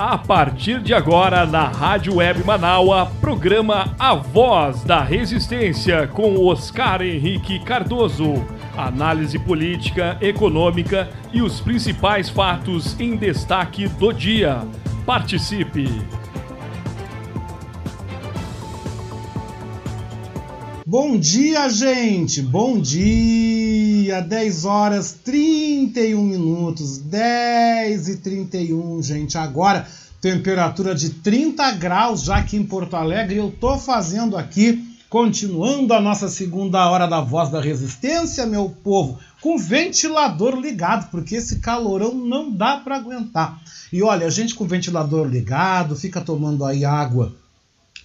A partir de agora, na Rádio Web Manaua, programa A Voz da Resistência com Oscar Henrique Cardoso. Análise política, econômica e os principais fatos em destaque do dia. Participe! Bom dia, gente! Bom dia! 10 horas 31 minutos, 10 e 31, gente. Agora, temperatura de 30 graus já aqui em Porto Alegre. Eu tô fazendo aqui, continuando a nossa segunda hora da Voz da Resistência, meu povo, com ventilador ligado, porque esse calorão não dá para aguentar. E olha, a gente com ventilador ligado, fica tomando aí água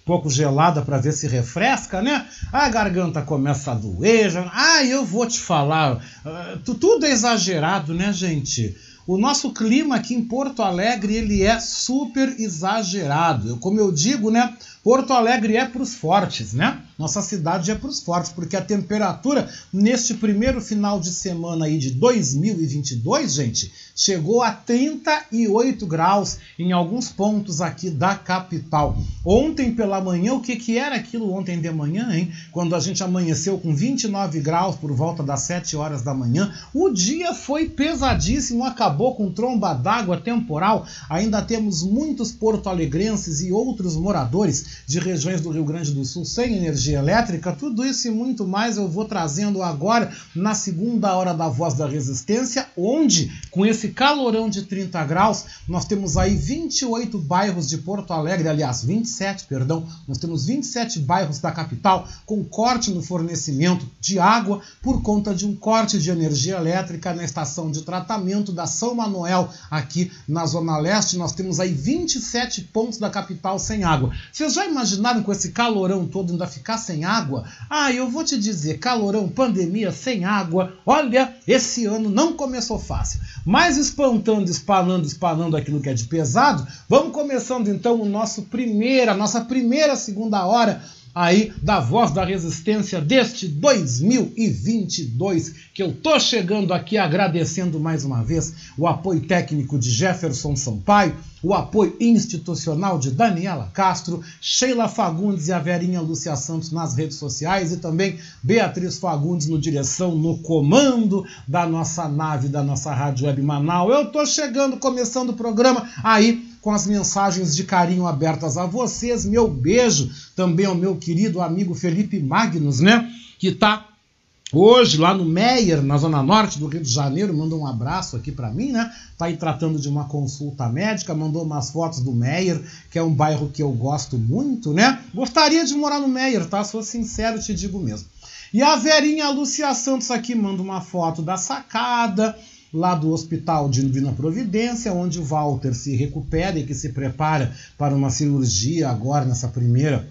pouco gelada para ver se refresca, né? A garganta começa a doer. Já... Ah, eu vou te falar, uh, tudo é exagerado, né, gente? O nosso clima aqui em Porto Alegre ele é super exagerado. Como eu digo, né? Porto Alegre é para os fortes, né? Nossa cidade é para os fortes, porque a temperatura neste primeiro final de semana aí de 2022, gente, chegou a 38 graus em alguns pontos aqui da capital. Ontem pela manhã, o que, que era aquilo ontem de manhã, hein? Quando a gente amanheceu com 29 graus por volta das 7 horas da manhã, o dia foi pesadíssimo, acabou com tromba d'água temporal. Ainda temos muitos porto-alegrenses e outros moradores de regiões do Rio Grande do Sul sem energia elétrica, tudo isso e muito mais eu vou trazendo agora na segunda hora da Voz da Resistência, onde, com esse calorão de 30 graus, nós temos aí 28 bairros de Porto Alegre, aliás, 27, perdão, nós temos 27 bairros da capital com corte no fornecimento de água por conta de um corte de energia elétrica na estação de tratamento da São Manuel, aqui na Zona Leste. Nós temos aí 27 pontos da capital sem água. Vocês já imaginaram com esse calorão todo ainda ficar sem água? Ah, eu vou te dizer, calorão, pandemia, sem água. Olha, esse ano não começou fácil. Mas espantando, espanando, espanando aquilo que é de pesado, vamos começando então o nosso primeira, nossa primeira segunda hora aí da Voz da Resistência deste 2022, que eu tô chegando aqui agradecendo mais uma vez o apoio técnico de Jefferson Sampaio, o apoio institucional de Daniela Castro, Sheila Fagundes e a Verinha Lúcia Santos nas redes sociais e também Beatriz Fagundes no direção, no comando da nossa nave, da nossa Rádio Web Manaus. Eu tô chegando, começando o programa aí com as mensagens de carinho abertas a vocês. Meu beijo também ao meu querido amigo Felipe Magnus, né? Que está hoje lá no Meier, na zona norte do Rio de Janeiro, mandou um abraço aqui para mim, né? Tá aí tratando de uma consulta médica, mandou umas fotos do Meier, que é um bairro que eu gosto muito, né? Gostaria de morar no Meier, tá? Sou sincero, te digo mesmo. E a Verinha Lucia Santos aqui manda uma foto da sacada, lá do Hospital de Divina Providência, onde o Walter se recupera e que se prepara para uma cirurgia agora nessa primeira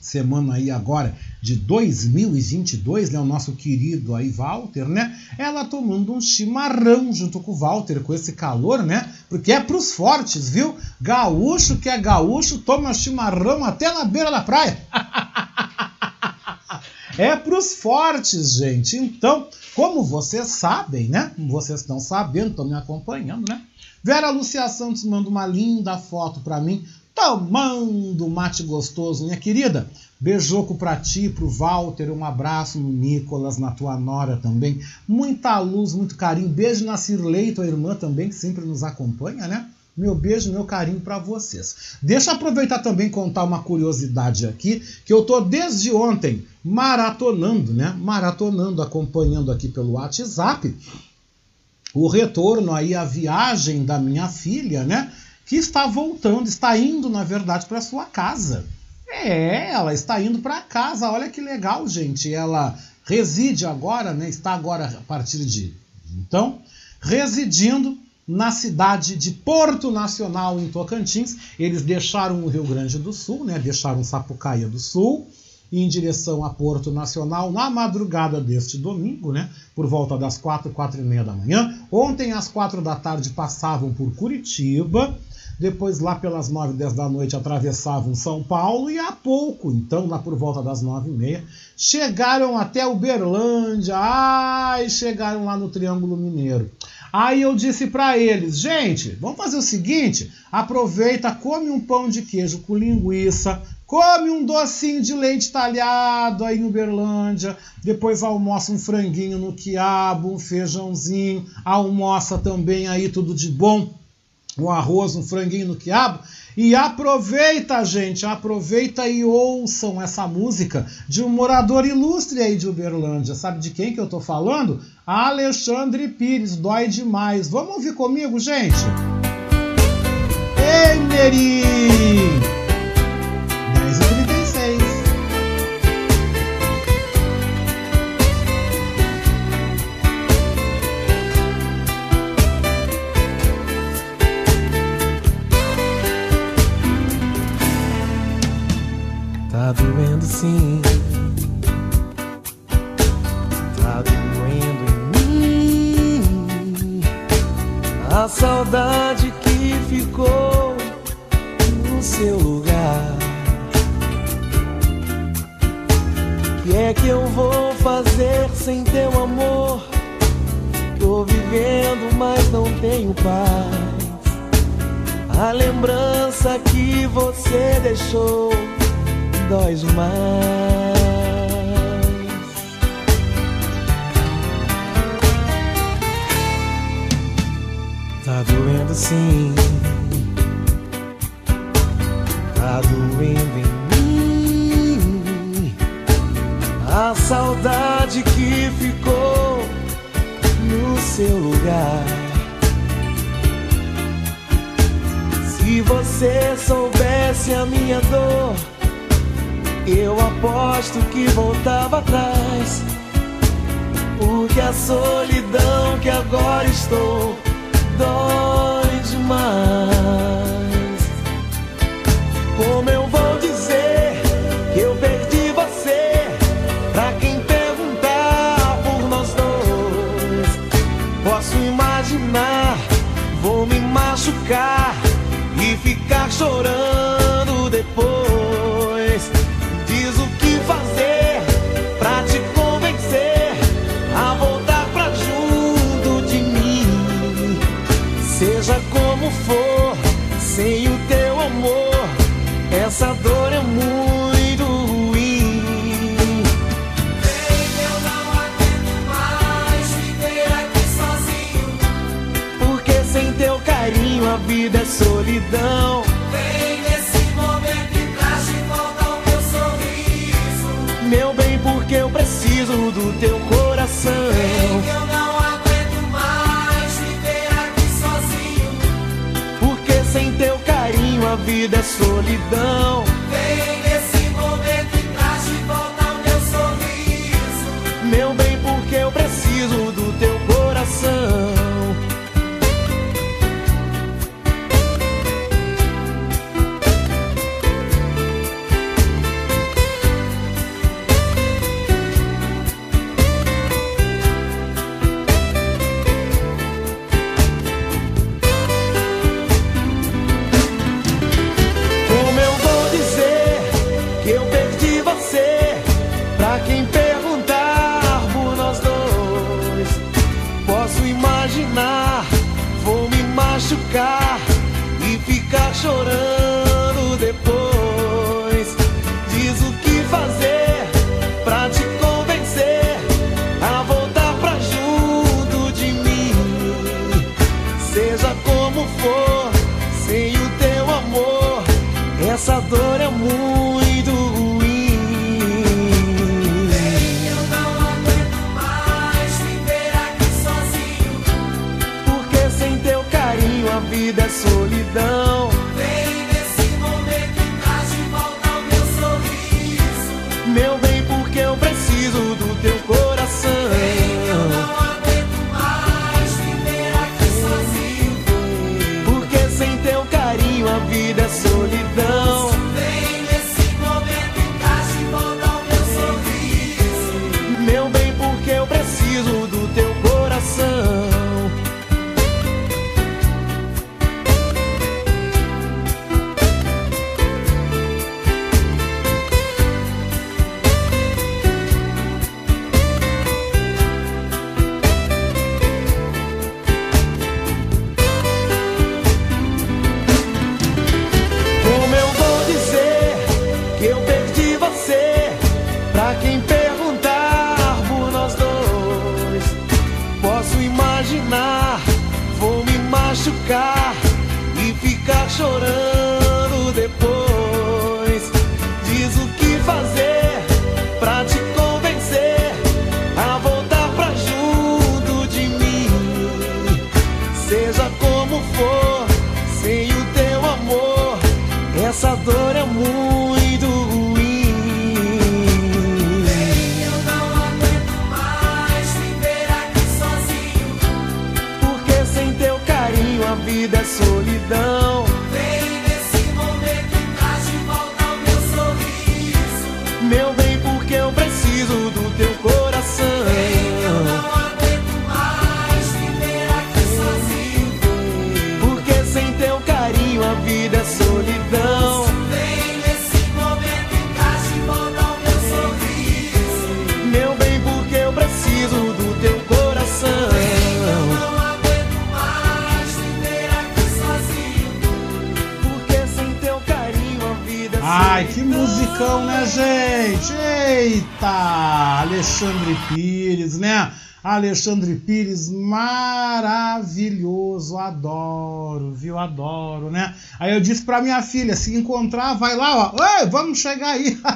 semana aí agora de 2022, né, o nosso querido aí Walter, né, ela tomando um chimarrão junto com o Walter, com esse calor, né, porque é pros fortes, viu? Gaúcho que é gaúcho toma chimarrão até na beira da praia. é pros fortes, gente. Então, como vocês sabem, né? Como vocês estão sabendo, estão me acompanhando, né? Vera Lucia Santos manda uma linda foto para mim, tomando mate gostoso, minha querida. Beijoco pra ti, pro Walter, um abraço no Nicolas, na tua nora também. Muita luz, muito carinho. Beijo na Cirlei, tua irmã também, que sempre nos acompanha, né? Meu beijo, meu carinho para vocês. Deixa eu aproveitar também contar uma curiosidade aqui, que eu tô desde ontem maratonando, né? Maratonando, acompanhando aqui pelo WhatsApp o retorno aí a viagem da minha filha, né? Que está voltando, está indo, na verdade, para sua casa. É, ela está indo para casa. Olha que legal, gente. Ela reside agora, né? Está agora a partir de então residindo na cidade de Porto Nacional, em Tocantins. Eles deixaram o Rio Grande do Sul, né? deixaram Sapucaia do Sul, em direção a Porto Nacional na madrugada deste domingo, né? por volta das quatro, quatro e meia da manhã. Ontem, às quatro da tarde, passavam por Curitiba. Depois, lá pelas nove, dez da noite, atravessavam São Paulo e há pouco, então, lá por volta das nove e meia, chegaram até Uberlândia. Ai, chegaram lá no Triângulo Mineiro. Aí eu disse para eles, gente, vamos fazer o seguinte: aproveita, come um pão de queijo com linguiça, come um docinho de leite talhado aí em Uberlândia, depois almoça um franguinho no quiabo, um feijãozinho, almoça também aí tudo de bom um arroz, um franguinho no quiabo. E aproveita, gente, aproveita e ouçam essa música de um morador ilustre aí de Uberlândia. Sabe de quem que eu tô falando? Alexandre Pires, dói demais. Vamos ouvir comigo, gente? Ei, teu coração. Eu não aguento mais viver aqui sozinho. Porque sem teu carinho a vida é solidão. Gente? Eita! Alexandre Pires, né? Alexandre Pires, maravilhoso, adoro, viu? Adoro, né? Aí eu disse pra minha filha: se encontrar, vai lá, ó, Oi, vamos chegar aí.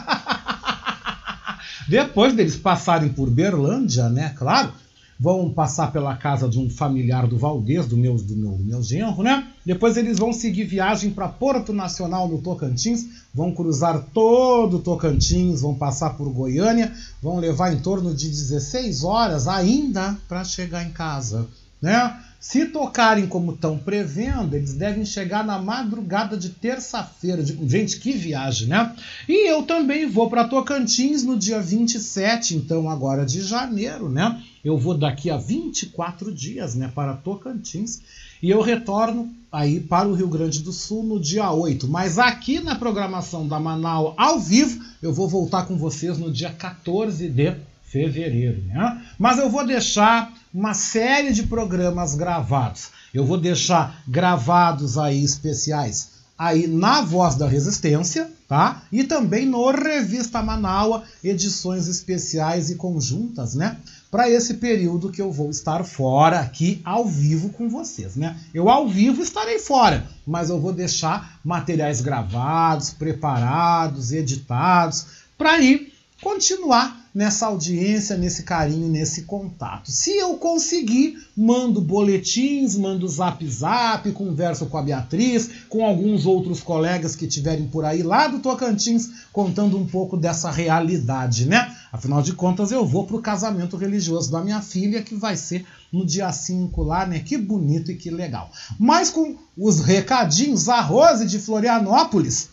Depois deles passarem por Berlândia, né? Claro, vão passar pela casa de um familiar do Valdez, do meu, do meu, do meu genro, né? Depois eles vão seguir viagem para Porto Nacional no Tocantins, vão cruzar todo o Tocantins, vão passar por Goiânia, vão levar em torno de 16 horas ainda para chegar em casa, né? Se tocarem como estão prevendo, eles devem chegar na madrugada de terça-feira. Gente, que viagem, né? E eu também vou para Tocantins no dia 27, então agora de janeiro, né? Eu vou daqui a 24 dias, né, para Tocantins, e eu retorno aí para o Rio Grande do Sul no dia 8. Mas aqui na programação da Manaus ao vivo, eu vou voltar com vocês no dia 14 de fevereiro, né? Mas eu vou deixar uma série de programas gravados. Eu vou deixar gravados aí especiais aí na Voz da Resistência, tá? E também no Revista Manaua, edições especiais e conjuntas, né? Para esse período que eu vou estar fora aqui ao vivo com vocês, né? Eu ao vivo estarei fora, mas eu vou deixar materiais gravados, preparados, editados para ir continuar nessa audiência, nesse carinho, nesse contato. Se eu conseguir, mando boletins, mando zap zap, converso com a Beatriz, com alguns outros colegas que tiverem por aí lá do Tocantins, contando um pouco dessa realidade, né? Afinal de contas, eu vou para o casamento religioso da minha filha, que vai ser no dia 5 lá, né? Que bonito e que legal. Mas com os recadinhos, a Rose de Florianópolis,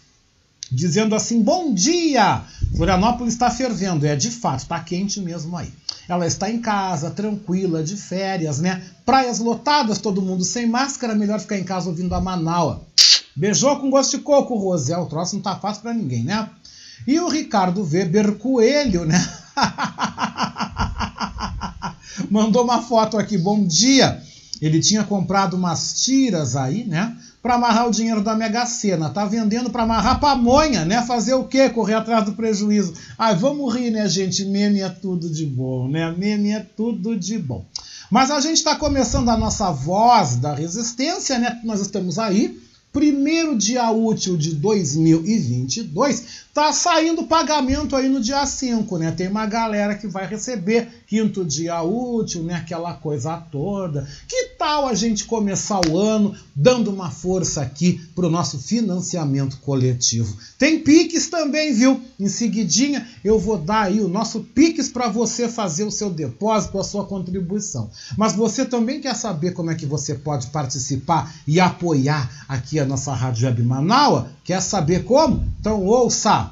dizendo assim: bom dia! Florianópolis está fervendo, é de fato, está quente mesmo aí. Ela está em casa, tranquila, de férias, né? Praias lotadas, todo mundo sem máscara, melhor ficar em casa ouvindo a Manaua. Beijou com gosto de coco, Rose. É, o troço não tá fácil para ninguém, né? E o Ricardo Weber Coelho, né? Mandou uma foto aqui, bom dia. Ele tinha comprado umas tiras aí, né? para amarrar o dinheiro da Mega Sena. Tá vendendo para amarrar pamonha, né? Fazer o quê? Correr atrás do prejuízo. Ai, vamos rir, né, gente? Meme é tudo de bom, né? Meme é tudo de bom. Mas a gente está começando a nossa voz da resistência, né? Nós estamos aí. Primeiro dia útil de 2022, Tá saindo pagamento aí no dia 5, né? Tem uma galera que vai receber quinto dia útil, né? Aquela coisa toda. Que tal a gente começar o ano dando uma força aqui pro nosso financiamento coletivo? Tem Pix também, viu? Em seguidinha eu vou dar aí o nosso Pix para você fazer o seu depósito, a sua contribuição. Mas você também quer saber como é que você pode participar e apoiar aqui a nossa Rádio Web Manaua? Quer saber como? Então ouça!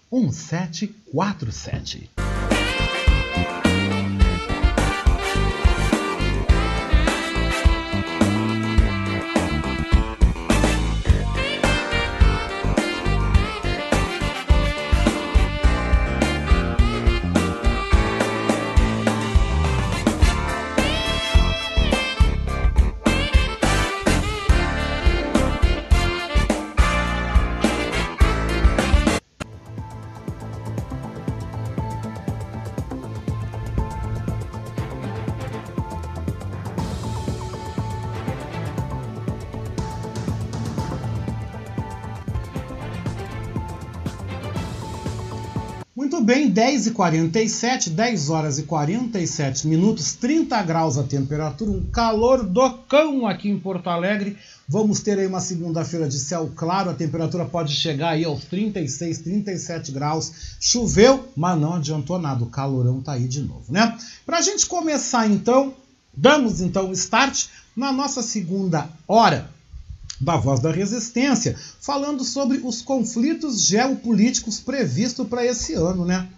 1747. Bem, 10 e 47, 10 horas e 47 minutos, 30 graus a temperatura, um calor do cão aqui em Porto Alegre. Vamos ter aí uma segunda-feira de céu claro, a temperatura pode chegar aí aos 36, 37 graus. Choveu, mas não adiantou nada, o calorão tá aí de novo, né? Pra gente começar então, damos então o start na nossa segunda hora da Voz da Resistência, falando sobre os conflitos geopolíticos previstos para esse ano, né?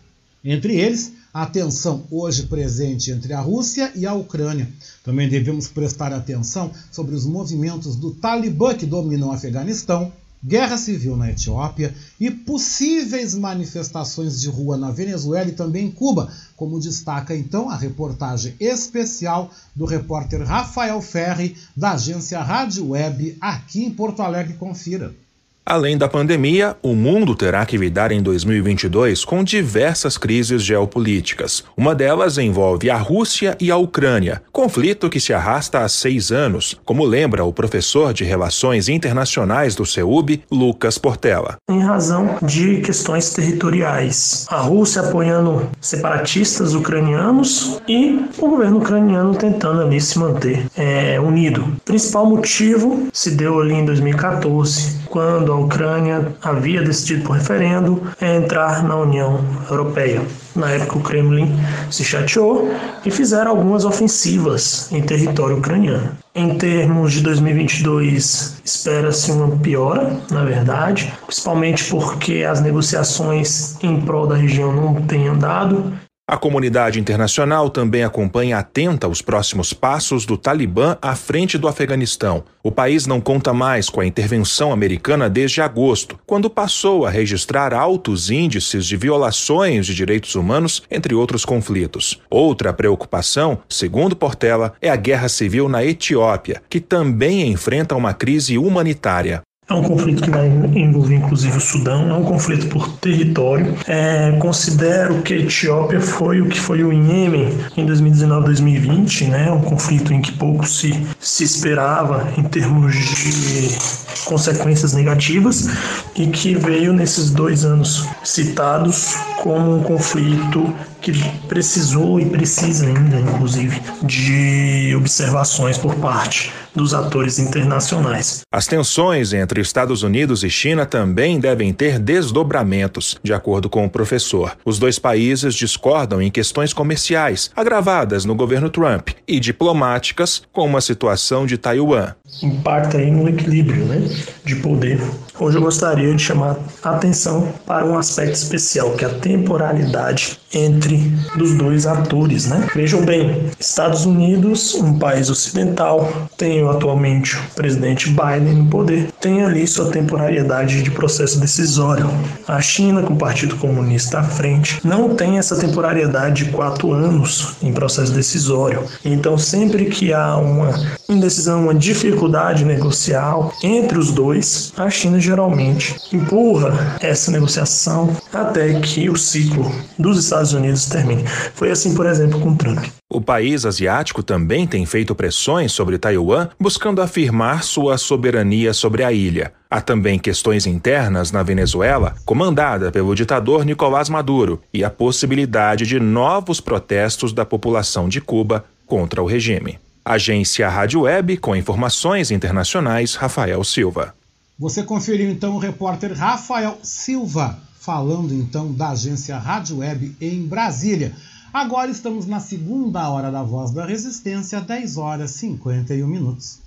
Entre eles, a tensão hoje presente entre a Rússia e a Ucrânia. Também devemos prestar atenção sobre os movimentos do Talibã que dominam o Afeganistão, guerra civil na Etiópia e possíveis manifestações de rua na Venezuela e também em Cuba, como destaca então a reportagem especial do repórter Rafael Ferri, da agência Rádio Web, aqui em Porto Alegre. Confira. Além da pandemia, o mundo terá que lidar em 2022 com diversas crises geopolíticas. Uma delas envolve a Rússia e a Ucrânia, conflito que se arrasta há seis anos, como lembra o professor de Relações Internacionais do CEUB, Lucas Portela. Em razão de questões territoriais. A Rússia apoiando separatistas ucranianos e o governo ucraniano tentando ali se manter é, unido. O principal motivo se deu ali em 2014, quando a Ucrânia havia decidido por referendo entrar na União Europeia. Na época, o Kremlin se chateou e fizeram algumas ofensivas em território ucraniano. Em termos de 2022, espera-se uma piora, na verdade, principalmente porque as negociações em prol da região não têm andado a comunidade internacional também acompanha atenta os próximos passos do Talibã à frente do Afeganistão. O país não conta mais com a intervenção americana desde agosto, quando passou a registrar altos índices de violações de direitos humanos, entre outros conflitos. Outra preocupação, segundo Portela, é a guerra civil na Etiópia, que também enfrenta uma crise humanitária. É um conflito que vai envolver inclusive o Sudão, é um conflito por território. É, considero que a Etiópia foi o que foi o Iêmen em 2019-2020, né? um conflito em que pouco se, se esperava em termos de consequências negativas e que veio nesses dois anos citados como um conflito que precisou e precisa ainda, inclusive, de observações por parte dos atores internacionais. As tensões entre Estados Unidos e China também devem ter desdobramentos, de acordo com o professor. Os dois países discordam em questões comerciais, agravadas no governo Trump, e diplomáticas, como a situação de Taiwan. Impacta aí no equilíbrio né, de poder. Hoje eu gostaria de chamar atenção para um aspecto especial, que é a temporalidade entre os dois atores, né? Vejam bem, Estados Unidos, um país ocidental, tem atualmente o presidente Biden no poder, tem ali sua temporariedade de processo decisório. A China, com o Partido Comunista à frente, não tem essa temporariedade de quatro anos em processo decisório. Então, sempre que há uma indecisão, uma dificuldade negocial entre os dois, a China geralmente empurra essa negociação até que o ciclo dos Estados Unidos termine. Foi assim, por exemplo, com Trump. O país asiático também tem feito pressões sobre Taiwan, buscando afirmar sua soberania sobre a ilha. Há também questões internas na Venezuela, comandada pelo ditador Nicolás Maduro, e a possibilidade de novos protestos da população de Cuba contra o regime. Agência Rádio Web, com informações internacionais, Rafael Silva. Você conferiu então o repórter Rafael Silva, falando então da agência Rádio Web em Brasília. Agora estamos na segunda hora da Voz da Resistência, 10 horas e 51 minutos.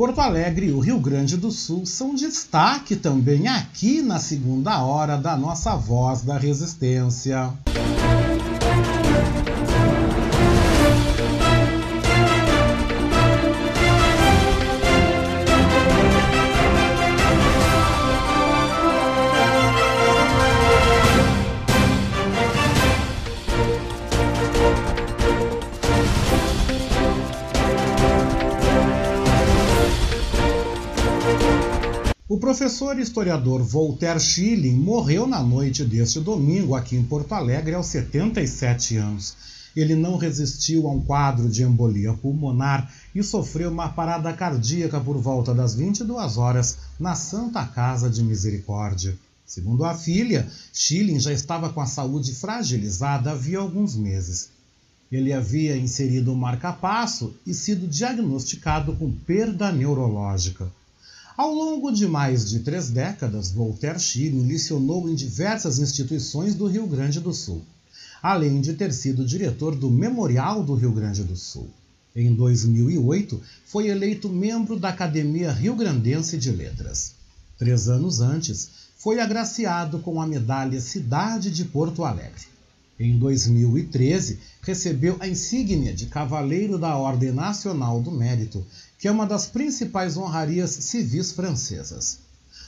Porto Alegre e o Rio Grande do Sul são destaque também aqui na segunda hora da nossa Voz da Resistência. O professor e historiador Voltaire Schilling morreu na noite deste domingo aqui em Porto Alegre aos 77 anos. Ele não resistiu a um quadro de embolia pulmonar e sofreu uma parada cardíaca por volta das 22 horas na Santa Casa de Misericórdia. Segundo a filha, Schilling já estava com a saúde fragilizada havia alguns meses. Ele havia inserido um marcapasso e sido diagnosticado com perda neurológica. Ao longo de mais de três décadas, Voltaire Schilling licionou em diversas instituições do Rio Grande do Sul, além de ter sido diretor do Memorial do Rio Grande do Sul. Em 2008, foi eleito membro da Academia Rio Grandense de Letras. Três anos antes, foi agraciado com a medalha Cidade de Porto Alegre. Em 2013, recebeu a insígnia de Cavaleiro da Ordem Nacional do Mérito, que é uma das principais honrarias civis francesas.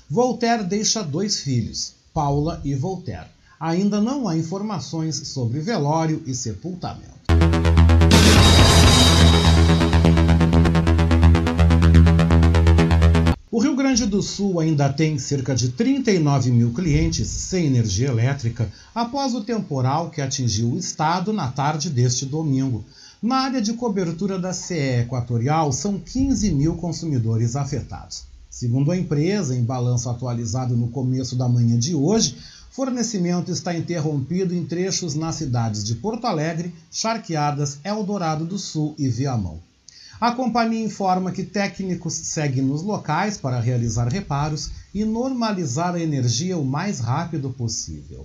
Voltaire deixa dois filhos, Paula e Voltaire. Ainda não há informações sobre velório e sepultamento. O Rio Grande do Sul ainda tem cerca de 39 mil clientes sem energia elétrica após o temporal que atingiu o estado na tarde deste domingo. Na área de cobertura da CE Equatorial, são 15 mil consumidores afetados. Segundo a empresa, em balanço atualizado no começo da manhã de hoje, fornecimento está interrompido em trechos nas cidades de Porto Alegre, Charqueadas, Eldorado do Sul e Viamão. A companhia informa que técnicos seguem nos locais para realizar reparos e normalizar a energia o mais rápido possível.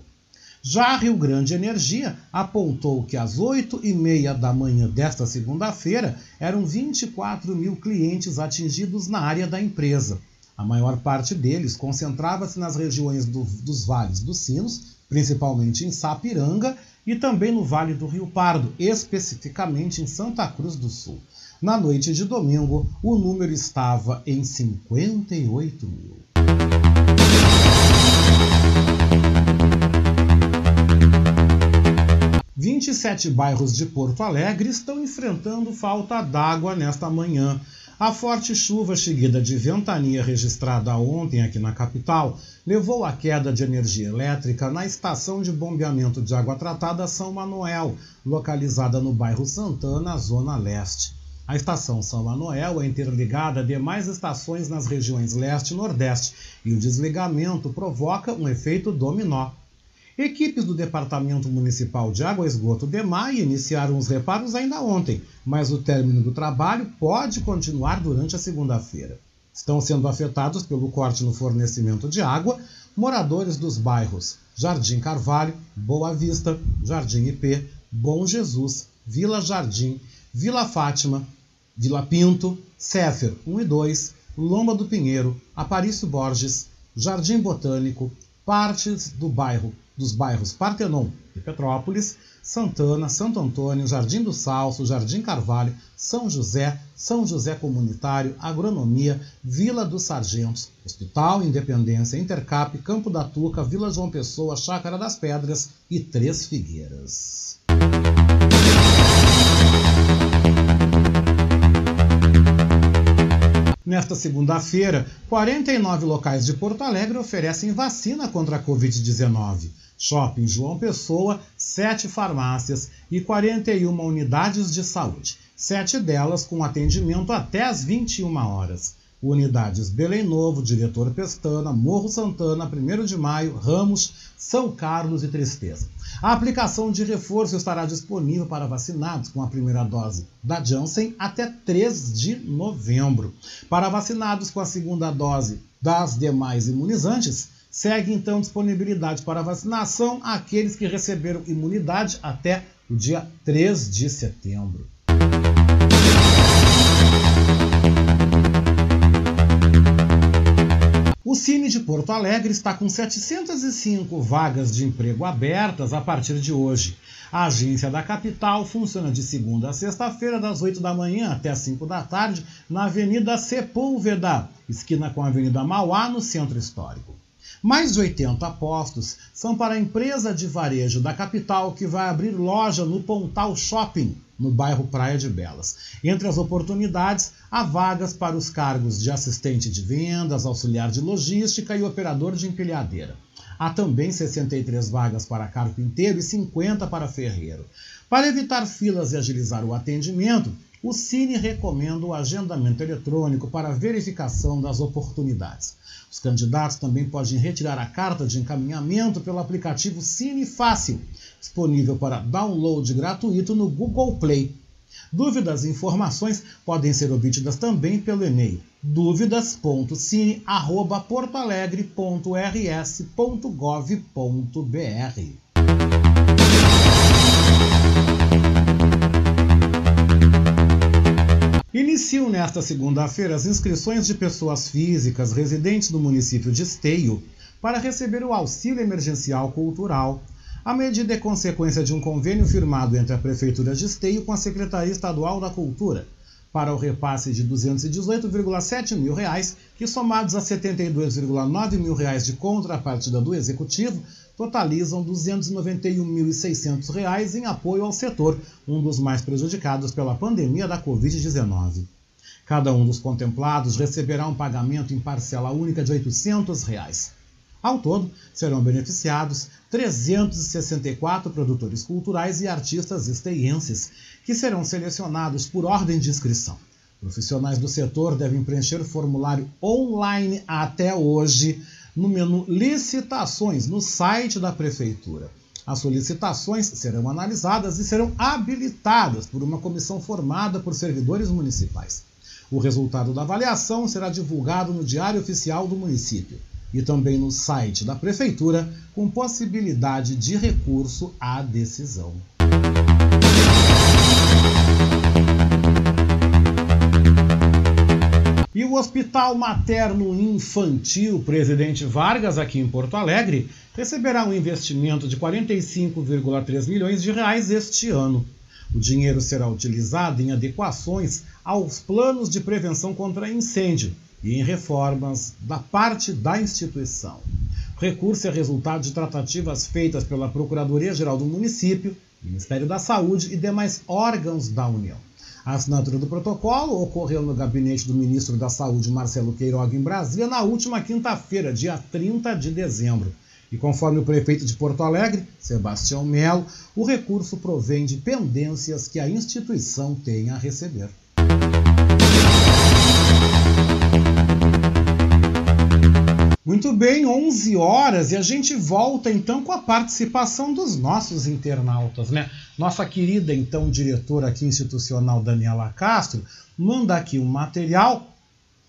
Já a Rio Grande Energia apontou que às 8 e meia da manhã desta segunda-feira eram 24 mil clientes atingidos na área da empresa. A maior parte deles concentrava-se nas regiões do, dos vales dos Sinos, principalmente em Sapiranga e também no Vale do Rio Pardo, especificamente em Santa Cruz do Sul. Na noite de domingo, o número estava em 58 mil. Vinte e sete bairros de Porto Alegre estão enfrentando falta d'água nesta manhã. A forte chuva seguida de ventania registrada ontem aqui na capital levou à queda de energia elétrica na estação de bombeamento de água tratada São Manuel, localizada no bairro Santana, zona leste. A estação São Manuel é interligada a demais estações nas regiões leste e nordeste e o desligamento provoca um efeito dominó. Equipes do Departamento Municipal de Água e Esgoto DEMAI iniciaram os reparos ainda ontem, mas o término do trabalho pode continuar durante a segunda-feira. Estão sendo afetados pelo corte no fornecimento de água moradores dos bairros Jardim Carvalho, Boa Vista, Jardim IP, Bom Jesus, Vila Jardim, Vila Fátima, Vila Pinto, Céfer 1 e 2, Lomba do Pinheiro, Aparício Borges, Jardim Botânico, partes do bairro, dos bairros Partenon e Petrópolis, Santana, Santo Antônio, Jardim do Salso, Jardim Carvalho, São José, São José Comunitário, Agronomia, Vila dos Sargentos, Hospital Independência, Intercap, Campo da Tuca, Vila João Pessoa, Chácara das Pedras e Três Figueiras. Nesta segunda-feira, 49 locais de Porto Alegre oferecem vacina contra a Covid-19. Shopping João Pessoa, 7 farmácias e 41 unidades de saúde, sete delas com atendimento até às 21 horas. Unidades Belém Novo, Diretor Pestana, Morro Santana, 1 de Maio, Ramos, São Carlos e Tristeza. A aplicação de reforço estará disponível para vacinados com a primeira dose da Janssen até 3 de novembro. Para vacinados com a segunda dose das demais imunizantes, segue então disponibilidade para vacinação àqueles que receberam imunidade até o dia 3 de setembro. Cine de Porto Alegre está com 705 vagas de emprego abertas a partir de hoje. A agência da capital funciona de segunda a sexta-feira, das 8 da manhã até as 5 da tarde, na Avenida Sepúlveda, esquina com a Avenida Mauá, no centro histórico. Mais de 80 postos são para a empresa de varejo da capital que vai abrir loja no Pontal Shopping, no bairro Praia de Belas. Entre as oportunidades, há vagas para os cargos de assistente de vendas, auxiliar de logística e operador de empilhadeira. Há também 63 vagas para carpinteiro e 50 para ferreiro. Para evitar filas e agilizar o atendimento, o Cine recomenda o agendamento eletrônico para verificação das oportunidades. Os candidatos também podem retirar a carta de encaminhamento pelo aplicativo Cine Fácil, disponível para download gratuito no Google Play. Dúvidas e informações podem ser obtidas também pelo e-mail dúvidas.cine@portoalegre.rs.gov.br. Iniciam nesta segunda-feira as inscrições de pessoas físicas residentes do município de Esteio para receber o auxílio emergencial cultural. A medida é consequência de um convênio firmado entre a Prefeitura de Esteio com a Secretaria Estadual da Cultura para o repasse de 218,7 mil reais, que somados a 72,9 mil reais de contrapartida do Executivo, totalizam 291.600 reais em apoio ao setor, um dos mais prejudicados pela pandemia da Covid-19. Cada um dos contemplados receberá um pagamento em parcela única de 800 reais. Ao todo, serão beneficiados 364 produtores culturais e artistas esteienses, que serão selecionados por ordem de inscrição. Profissionais do setor devem preencher o formulário online até hoje no menu Licitações no site da Prefeitura. As solicitações serão analisadas e serão habilitadas por uma comissão formada por servidores municipais. O resultado da avaliação será divulgado no Diário Oficial do município e também no site da Prefeitura, com possibilidade de recurso à decisão. E o Hospital Materno Infantil Presidente Vargas, aqui em Porto Alegre, receberá um investimento de 45,3 milhões de reais este ano. O dinheiro será utilizado em adequações aos planos de prevenção contra incêndio e em reformas da parte da instituição. O recurso é resultado de tratativas feitas pela Procuradoria-Geral do Município, Ministério da Saúde e demais órgãos da União. A assinatura do protocolo ocorreu no gabinete do ministro da Saúde, Marcelo Queiroga, em Brasília, na última quinta-feira, dia 30 de dezembro. E conforme o prefeito de Porto Alegre, Sebastião Melo, o recurso provém de pendências que a instituição tem a receber. Muito bem, 11 horas e a gente volta então com a participação dos nossos internautas, né? Nossa querida então diretora aqui institucional Daniela Castro manda aqui um material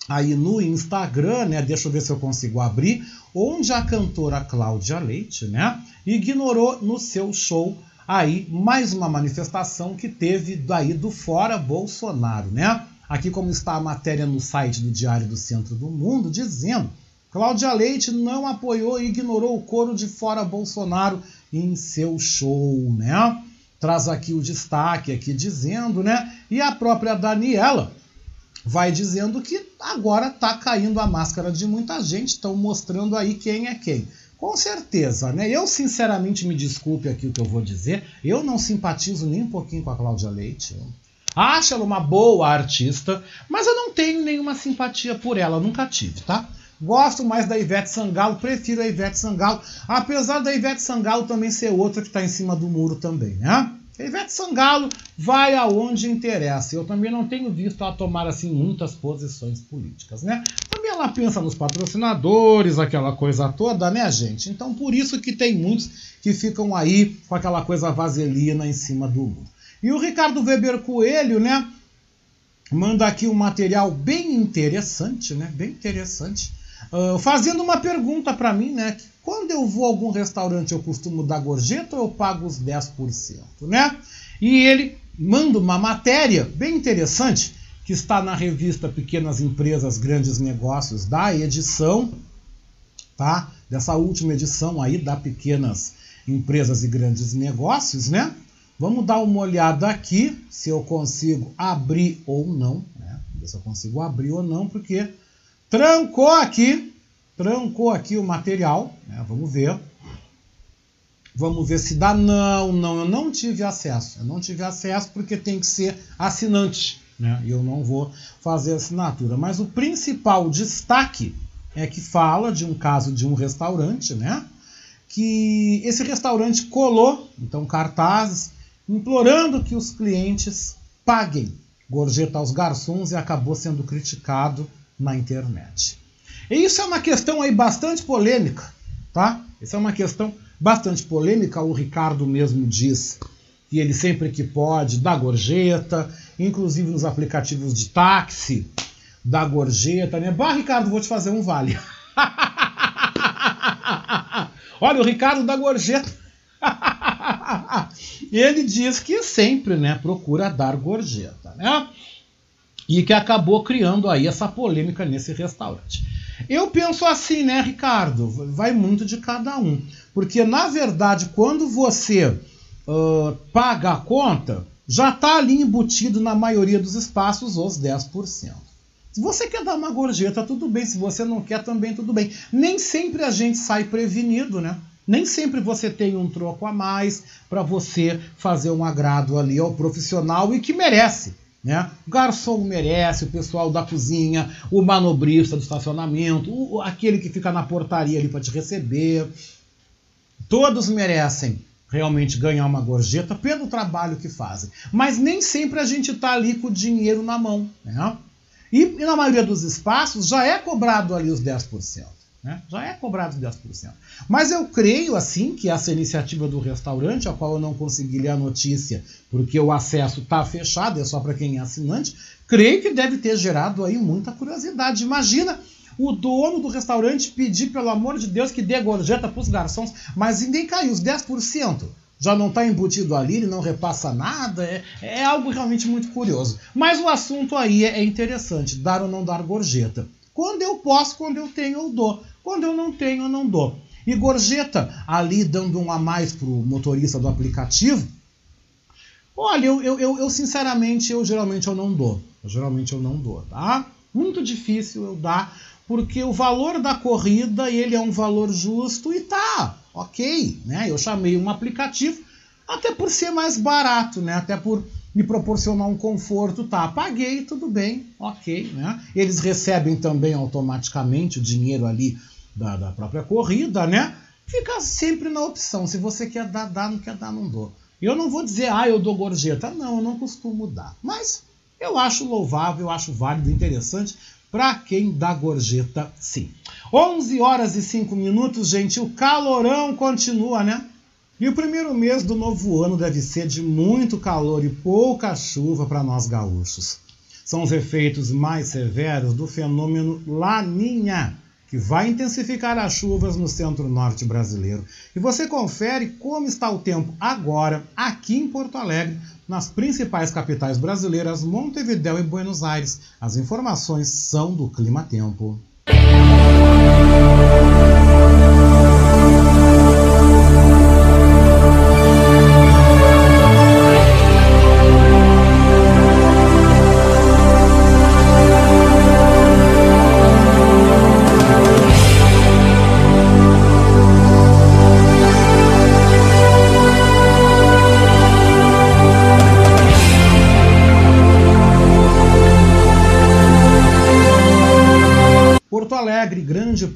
aí no Instagram, né? Deixa eu ver se eu consigo abrir, onde a cantora Cláudia Leite, né, ignorou no seu show aí mais uma manifestação que teve daí do fora Bolsonaro, né? Aqui como está a matéria no site do Diário do Centro do Mundo dizendo Cláudia Leite não apoiou e ignorou o coro de fora Bolsonaro em seu show, né? Traz aqui o destaque aqui dizendo, né? E a própria Daniela vai dizendo que agora tá caindo a máscara de muita gente, estão mostrando aí quem é quem. Com certeza, né? Eu sinceramente me desculpe aqui o que eu vou dizer, eu não simpatizo nem um pouquinho com a Cláudia Leite. Acho ela uma boa artista, mas eu não tenho nenhuma simpatia por ela, nunca tive, tá? Gosto mais da Ivete Sangalo, prefiro a Ivete Sangalo, apesar da Ivete Sangalo também ser outra que está em cima do muro também, né? A Ivete Sangalo vai aonde interessa. Eu também não tenho visto ela tomar assim muitas posições políticas, né? Também ela pensa nos patrocinadores, aquela coisa toda, né, gente? Então por isso que tem muitos que ficam aí com aquela coisa vaselina em cima do muro. E o Ricardo Weber Coelho, né? Manda aqui um material bem interessante, né? Bem interessante Uh, fazendo uma pergunta para mim, né? Quando eu vou a algum restaurante, eu costumo dar gorjeta ou eu pago os 10%, né? E ele manda uma matéria bem interessante que está na revista Pequenas Empresas, Grandes Negócios, da edição, tá? Dessa última edição aí da Pequenas Empresas e Grandes Negócios, né? Vamos dar uma olhada aqui se eu consigo abrir ou não, né? Ver se eu consigo abrir ou não, porque Trancou aqui, trancou aqui o material, né? vamos ver. Vamos ver se dá. Não, não, eu não tive acesso. Eu não tive acesso porque tem que ser assinante, né? E eu não vou fazer assinatura. Mas o principal destaque é que fala de um caso de um restaurante, né? Que esse restaurante colou, então, cartazes implorando que os clientes paguem gorjeta aos garçons e acabou sendo criticado na internet. E isso é uma questão aí bastante polêmica, tá? Isso é uma questão bastante polêmica, o Ricardo mesmo diz que ele sempre que pode dá gorjeta, inclusive nos aplicativos de táxi, dá gorjeta, né? Bah, Ricardo, vou te fazer um vale. Olha, o Ricardo dá gorjeta. ele diz que sempre, né, procura dar gorjeta, né? E que acabou criando aí essa polêmica nesse restaurante. Eu penso assim, né, Ricardo? Vai muito de cada um. Porque, na verdade, quando você uh, paga a conta, já está ali embutido na maioria dos espaços os 10%. Se você quer dar uma gorjeta, tudo bem. Se você não quer, também tudo bem. Nem sempre a gente sai prevenido, né? Nem sempre você tem um troco a mais para você fazer um agrado ali ao profissional e que merece. Né? O garçom merece, o pessoal da cozinha, o manobrista do estacionamento, o, aquele que fica na portaria ali para te receber. Todos merecem realmente ganhar uma gorjeta pelo trabalho que fazem. Mas nem sempre a gente está ali com o dinheiro na mão. Né? E, e, na maioria dos espaços já é cobrado ali os 10%. Né? Já é cobrado os 10%. Mas eu creio, assim, que essa iniciativa do restaurante, a qual eu não consegui ler a notícia, porque o acesso está fechado, é só para quem é assinante, creio que deve ter gerado aí muita curiosidade. Imagina o dono do restaurante pedir, pelo amor de Deus, que dê gorjeta para os garçons, mas nem caiu os 10%. Já não está embutido ali, ele não repassa nada, é, é, algo realmente muito curioso. Mas o assunto aí é interessante, dar ou não dar gorjeta. Quando eu posso, quando eu tenho, eu dou. Quando eu não tenho, eu não dou. E gorjeta, ali dando um a mais para o motorista do aplicativo, olha, eu, eu, eu, eu, sinceramente, eu geralmente eu não dou. Eu, geralmente eu não dou, tá? Muito difícil eu dar porque o valor da corrida ele é um valor justo e tá, ok, né? Eu chamei um aplicativo até por ser mais barato, né? Até por me proporcionar um conforto, tá? Paguei, tudo bem, ok, né? Eles recebem também automaticamente o dinheiro ali da, da própria corrida, né? Fica sempre na opção. Se você quer dar, dá, não quer dar, não dou. Eu não vou dizer, ah, eu dou gorjeta. Não, eu não costumo dar. Mas eu acho louvável, eu acho válido, interessante, para quem dá gorjeta, sim. 11 horas e 5 minutos, gente. O calorão continua, né? E o primeiro mês do novo ano deve ser de muito calor e pouca chuva para nós gaúchos. São os efeitos mais severos do fenômeno Laninha, que vai intensificar as chuvas no centro-norte brasileiro. E você confere como está o tempo agora aqui em Porto Alegre, nas principais capitais brasileiras, Montevidéu e Buenos Aires. As informações são do Clima Tempo. Alegre,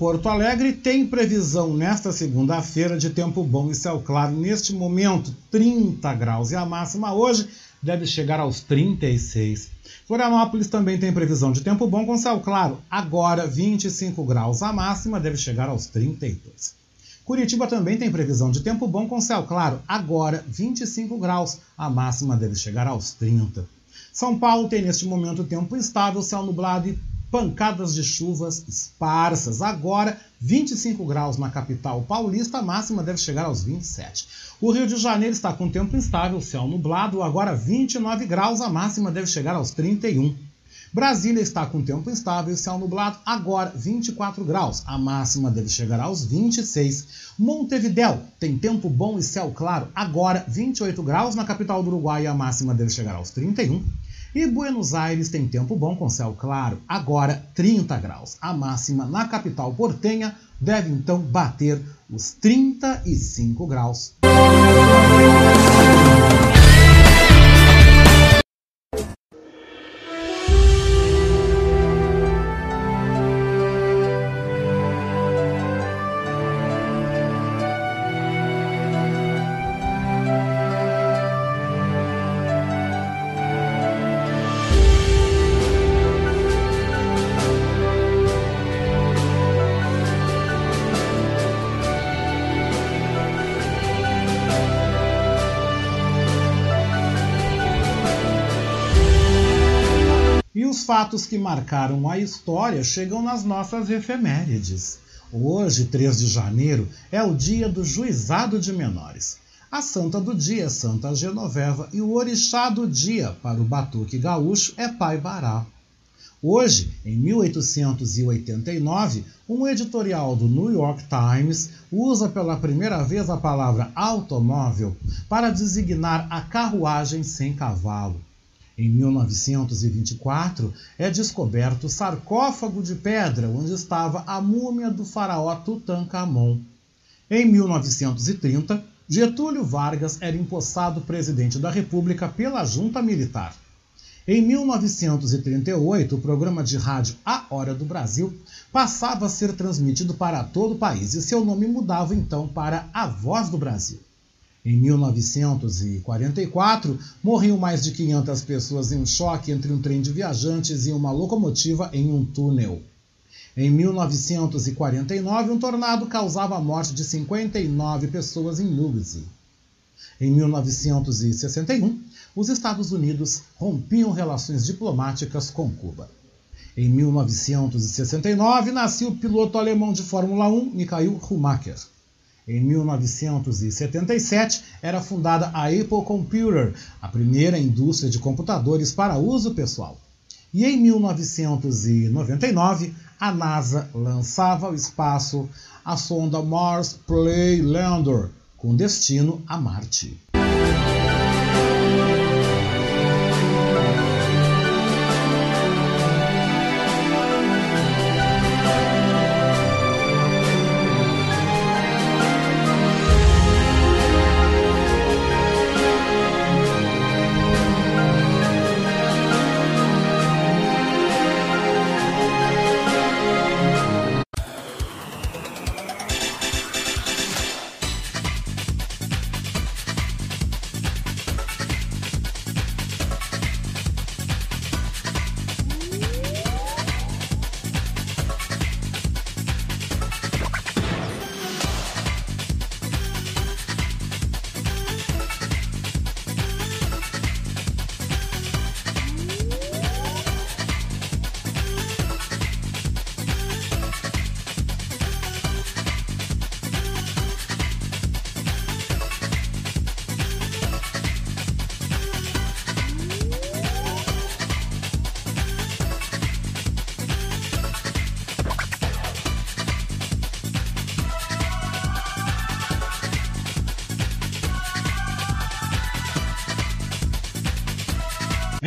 Porto Alegre, tem previsão nesta segunda-feira de tempo bom e céu claro. Neste momento, 30 graus e a máxima hoje deve chegar aos 36. Florianópolis também tem previsão de tempo bom com céu claro. Agora, 25 graus, a máxima deve chegar aos 32. Curitiba também tem previsão de tempo bom com céu claro. Agora, 25 graus, a máxima deve chegar aos 30. São Paulo tem neste momento tempo estável, céu nublado e pancadas de chuvas esparsas. Agora, 25 graus na capital paulista, a máxima deve chegar aos 27. O Rio de Janeiro está com tempo instável, céu nublado, agora 29 graus, a máxima deve chegar aos 31. Brasília está com tempo instável, céu nublado, agora 24 graus, a máxima deve chegar aos 26. Montevidéu tem tempo bom e céu claro, agora 28 graus na capital do Uruguai, a máxima deve chegar aos 31. E Buenos Aires tem tempo bom com céu claro, agora 30 graus. A máxima na capital portenha deve então bater os 35 graus. Fatos que marcaram a história chegam nas nossas efemérides. Hoje, 3 de janeiro, é o dia do juizado de menores. A santa do dia é Santa Genoveva e o orixá do dia para o batuque gaúcho é Pai Bará. Hoje, em 1889, um editorial do New York Times usa pela primeira vez a palavra automóvel para designar a carruagem sem cavalo. Em 1924, é descoberto o sarcófago de pedra onde estava a múmia do faraó Tutankhamon. Em 1930, Getúlio Vargas era empossado presidente da República pela junta militar. Em 1938, o programa de rádio A Hora do Brasil passava a ser transmitido para todo o país e seu nome mudava então para A Voz do Brasil. Em 1944, morriam mais de 500 pessoas em um choque entre um trem de viajantes e uma locomotiva em um túnel. Em 1949, um tornado causava a morte de 59 pessoas em Nugzi. Em 1961, os Estados Unidos rompiam relações diplomáticas com Cuba. Em 1969, nasceu o piloto alemão de Fórmula 1, Michael Schumacher. Em 1977 era fundada a Apple Computer, a primeira indústria de computadores para uso pessoal. E em 1999, a NASA lançava ao espaço a sonda Mars Play Lander, com destino a Marte.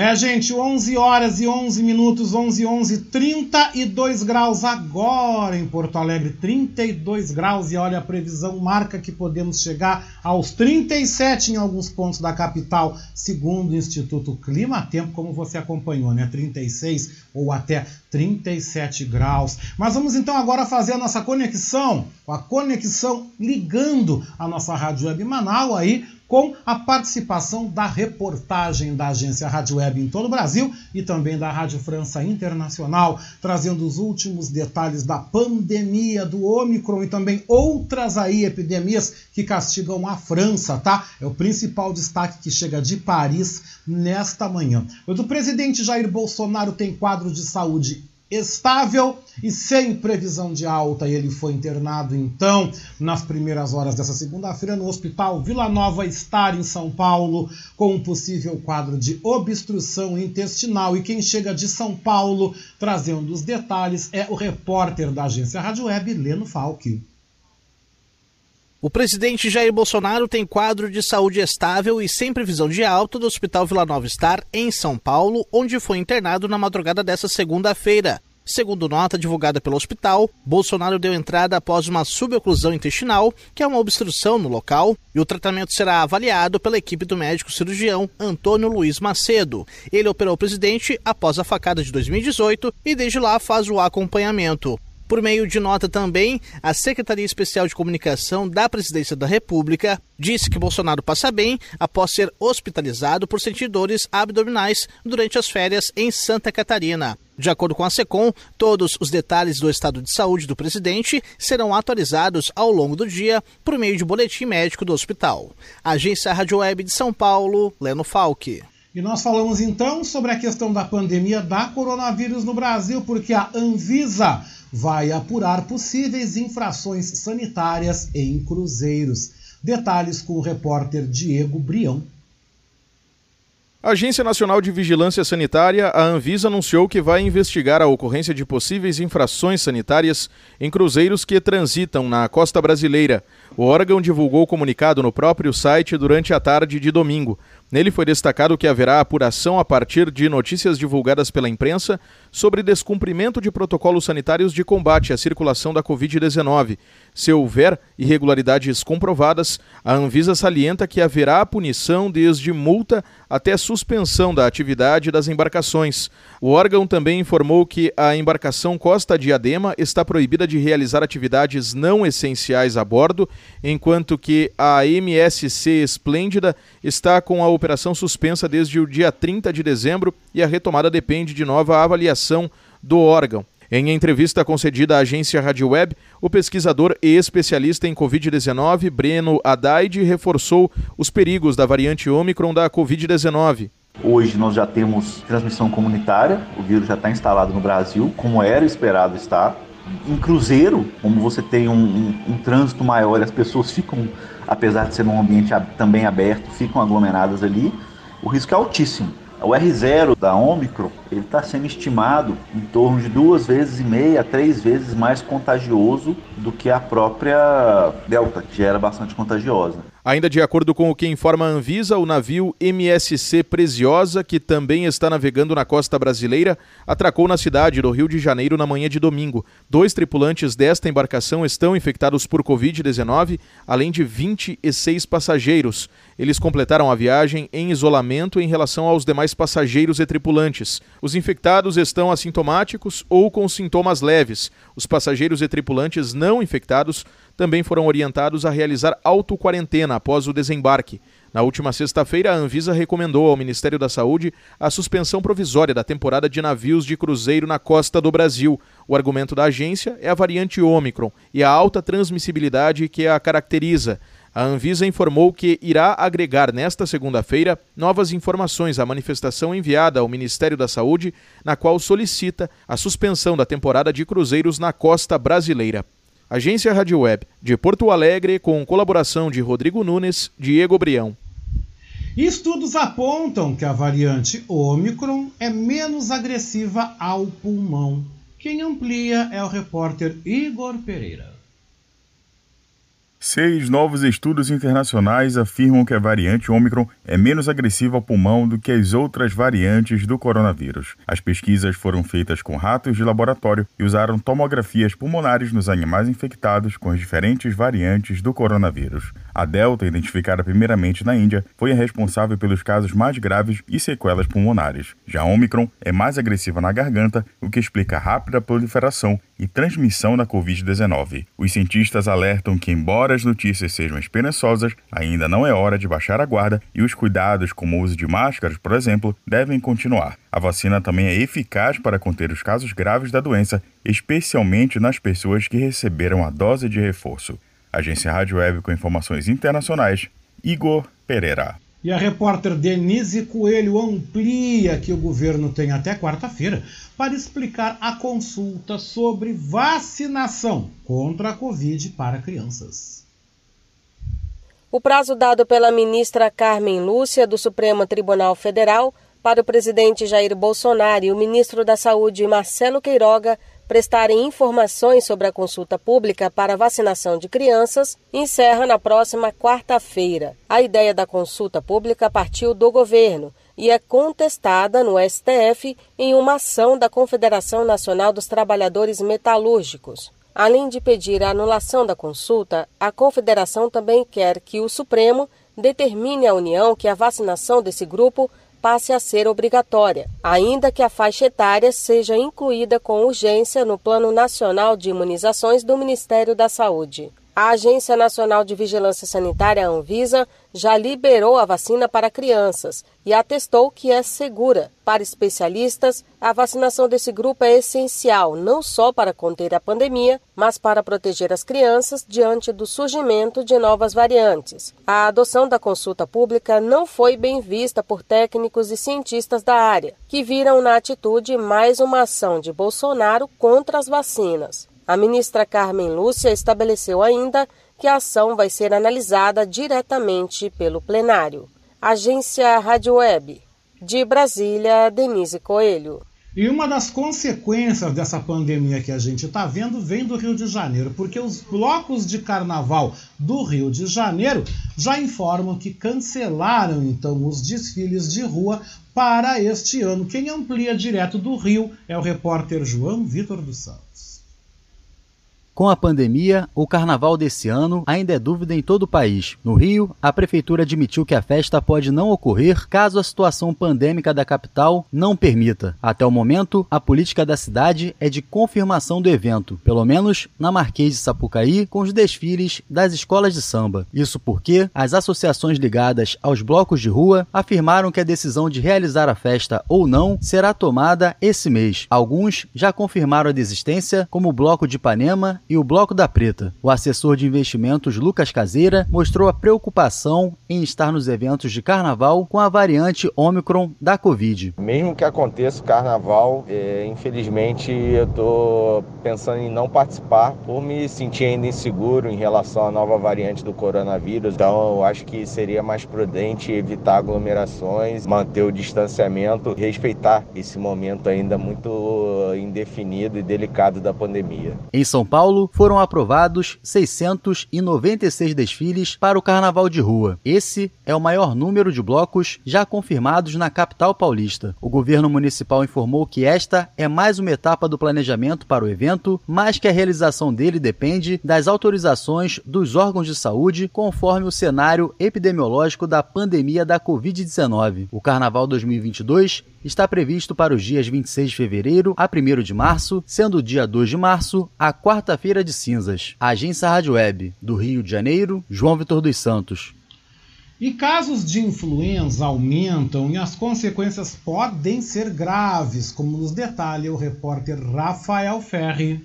É, gente, 11 horas e 11 minutos, 11 e 11, 32 graus agora em Porto Alegre, 32 graus e olha a previsão marca que podemos chegar aos 37 em alguns pontos da capital, segundo o Instituto Clima. Tempo, como você acompanhou, né? 36 ou até 37 graus. Mas vamos então agora fazer a nossa conexão, a conexão ligando a nossa Rádio Web Manaus aí com a participação da reportagem da agência Rádio Web em todo o Brasil e também da Rádio França Internacional, trazendo os últimos detalhes da pandemia do Omicron e também outras aí epidemias que castigam a França, tá? É o principal destaque que chega de Paris nesta manhã. O do presidente Jair Bolsonaro tem quadro de saúde estável e sem previsão de alta. Ele foi internado, então, nas primeiras horas dessa segunda-feira, no Hospital Vila Nova Star, em São Paulo, com um possível quadro de obstrução intestinal. E quem chega de São Paulo trazendo os detalhes é o repórter da agência Rádio Web, Leno Falque. O presidente Jair Bolsonaro tem quadro de saúde estável e sem previsão de alta do Hospital Vila Nova Star, em São Paulo, onde foi internado na madrugada dessa segunda-feira. Segundo nota divulgada pelo hospital, Bolsonaro deu entrada após uma suboclusão intestinal, que é uma obstrução no local, e o tratamento será avaliado pela equipe do médico cirurgião Antônio Luiz Macedo. Ele operou o presidente após a facada de 2018 e desde lá faz o acompanhamento. Por meio de nota também, a Secretaria Especial de Comunicação da Presidência da República disse que Bolsonaro passa bem após ser hospitalizado por sentir dores abdominais durante as férias em Santa Catarina. De acordo com a SECOM, todos os detalhes do estado de saúde do presidente serão atualizados ao longo do dia por meio de boletim médico do hospital. Agência Rádio Web de São Paulo, Leno Falque. E nós falamos então sobre a questão da pandemia da coronavírus no Brasil, porque a Anvisa vai apurar possíveis infrações sanitárias em cruzeiros. Detalhes com o repórter Diego Brião. A Agência Nacional de Vigilância Sanitária, a Anvisa, anunciou que vai investigar a ocorrência de possíveis infrações sanitárias em cruzeiros que transitam na costa brasileira. O órgão divulgou o comunicado no próprio site durante a tarde de domingo. Nele foi destacado que haverá apuração a partir de notícias divulgadas pela imprensa sobre descumprimento de protocolos sanitários de combate à circulação da Covid-19. Se houver irregularidades comprovadas, a Anvisa salienta que haverá punição desde multa até suspensão da atividade das embarcações. O órgão também informou que a embarcação Costa Diadema está proibida de realizar atividades não essenciais a bordo, enquanto que a MSC Esplêndida está com a operação suspensa desde o dia 30 de dezembro e a retomada depende de nova avaliação do órgão. Em entrevista concedida à agência Rádio Web, o pesquisador e especialista em Covid-19, Breno Adaide, reforçou os perigos da variante Ômicron da Covid-19. Hoje nós já temos transmissão comunitária, o vírus já está instalado no Brasil, como era esperado estar. Em cruzeiro, como você tem um, um, um trânsito maior, as pessoas ficam, apesar de ser num ambiente também aberto, ficam aglomeradas ali, o risco é altíssimo. O R0 da Omicron ele está sendo estimado em torno de duas vezes e meia, três vezes mais contagioso do que a própria Delta, que já era bastante contagiosa. Ainda de acordo com o que informa a Anvisa, o navio MSC Preziosa, que também está navegando na costa brasileira, atracou na cidade do Rio de Janeiro na manhã de domingo. Dois tripulantes desta embarcação estão infectados por Covid-19, além de 26 passageiros. Eles completaram a viagem em isolamento em relação aos demais passageiros e tripulantes. Os infectados estão assintomáticos ou com sintomas leves. Os passageiros e tripulantes não infectados também foram orientados a realizar auto-quarentena após o desembarque. Na última sexta-feira, a Anvisa recomendou ao Ministério da Saúde a suspensão provisória da temporada de navios de cruzeiro na costa do Brasil. O argumento da agência é a variante Ômicron e a alta transmissibilidade que a caracteriza. A Anvisa informou que irá agregar nesta segunda-feira novas informações à manifestação enviada ao Ministério da Saúde, na qual solicita a suspensão da temporada de cruzeiros na costa brasileira. Agência Rádio Web de Porto Alegre, com colaboração de Rodrigo Nunes, Diego Brião. Estudos apontam que a variante Ômicron é menos agressiva ao pulmão. Quem amplia é o repórter Igor Pereira. Seis novos estudos internacionais afirmam que a variante Ômicron é menos agressiva ao pulmão do que as outras variantes do coronavírus. As pesquisas foram feitas com ratos de laboratório e usaram tomografias pulmonares nos animais infectados com as diferentes variantes do coronavírus. A Delta, identificada primeiramente na Índia, foi a responsável pelos casos mais graves e sequelas pulmonares. Já a Ômicron é mais agressiva na garganta, o que explica a rápida proliferação e transmissão da Covid-19. Os cientistas alertam que, embora as notícias sejam esperançosas, ainda não é hora de baixar a guarda e os cuidados, como o uso de máscaras, por exemplo, devem continuar. A vacina também é eficaz para conter os casos graves da doença, especialmente nas pessoas que receberam a dose de reforço. Agência Rádio Web com informações internacionais, Igor Pereira. E a repórter Denise Coelho amplia que o governo tem até quarta-feira para explicar a consulta sobre vacinação contra a Covid para crianças. O prazo dado pela ministra Carmen Lúcia do Supremo Tribunal Federal para o presidente Jair Bolsonaro e o ministro da Saúde Marcelo Queiroga prestarem informações sobre a consulta pública para vacinação de crianças encerra na próxima quarta-feira. A ideia da consulta pública partiu do governo e é contestada no STF em uma ação da Confederação Nacional dos Trabalhadores Metalúrgicos. Além de pedir a anulação da consulta, a Confederação também quer que o Supremo determine à União que a vacinação desse grupo passe a ser obrigatória, ainda que a faixa etária seja incluída com urgência no Plano Nacional de Imunizações do Ministério da Saúde. A Agência Nacional de Vigilância Sanitária, Anvisa, já liberou a vacina para crianças e atestou que é segura. Para especialistas, a vacinação desse grupo é essencial não só para conter a pandemia, mas para proteger as crianças diante do surgimento de novas variantes. A adoção da consulta pública não foi bem vista por técnicos e cientistas da área, que viram na atitude mais uma ação de Bolsonaro contra as vacinas. A ministra Carmen Lúcia estabeleceu ainda que a ação vai ser analisada diretamente pelo plenário. Agência Rádio Web. De Brasília, Denise Coelho. E uma das consequências dessa pandemia que a gente está vendo vem do Rio de Janeiro, porque os blocos de carnaval do Rio de Janeiro já informam que cancelaram então os desfiles de rua para este ano. Quem amplia direto do Rio é o repórter João Vitor dos Santos. Com a pandemia, o carnaval desse ano ainda é dúvida em todo o país. No Rio, a prefeitura admitiu que a festa pode não ocorrer caso a situação pandêmica da capital não permita. Até o momento, a política da cidade é de confirmação do evento, pelo menos na Marquês de Sapucaí, com os desfiles das escolas de samba. Isso porque as associações ligadas aos blocos de rua afirmaram que a decisão de realizar a festa ou não será tomada esse mês. Alguns já confirmaram a desistência, como o Bloco de Ipanema e o Bloco da Preta. O assessor de investimentos Lucas Caseira mostrou a preocupação em estar nos eventos de carnaval com a variante Omicron da Covid. Mesmo que aconteça o carnaval, é, infelizmente eu estou pensando em não participar por me sentir ainda inseguro em relação à nova variante do coronavírus. Então eu acho que seria mais prudente evitar aglomerações, manter o distanciamento, respeitar esse momento ainda muito indefinido e delicado da pandemia. Em São Paulo, Paulo, foram aprovados 696 desfiles para o Carnaval de Rua. Esse é o maior número de blocos já confirmados na capital paulista. O governo municipal informou que esta é mais uma etapa do planejamento para o evento, mas que a realização dele depende das autorizações dos órgãos de saúde conforme o cenário epidemiológico da pandemia da Covid-19. O Carnaval 2022 está previsto para os dias 26 de fevereiro a 1 de março, sendo o dia 2 de março a quarta-feira de cinzas. Agência Rádio Web, do Rio de Janeiro, João Vitor dos Santos. E casos de influenza aumentam e as consequências podem ser graves, como nos detalha o repórter Rafael Ferri.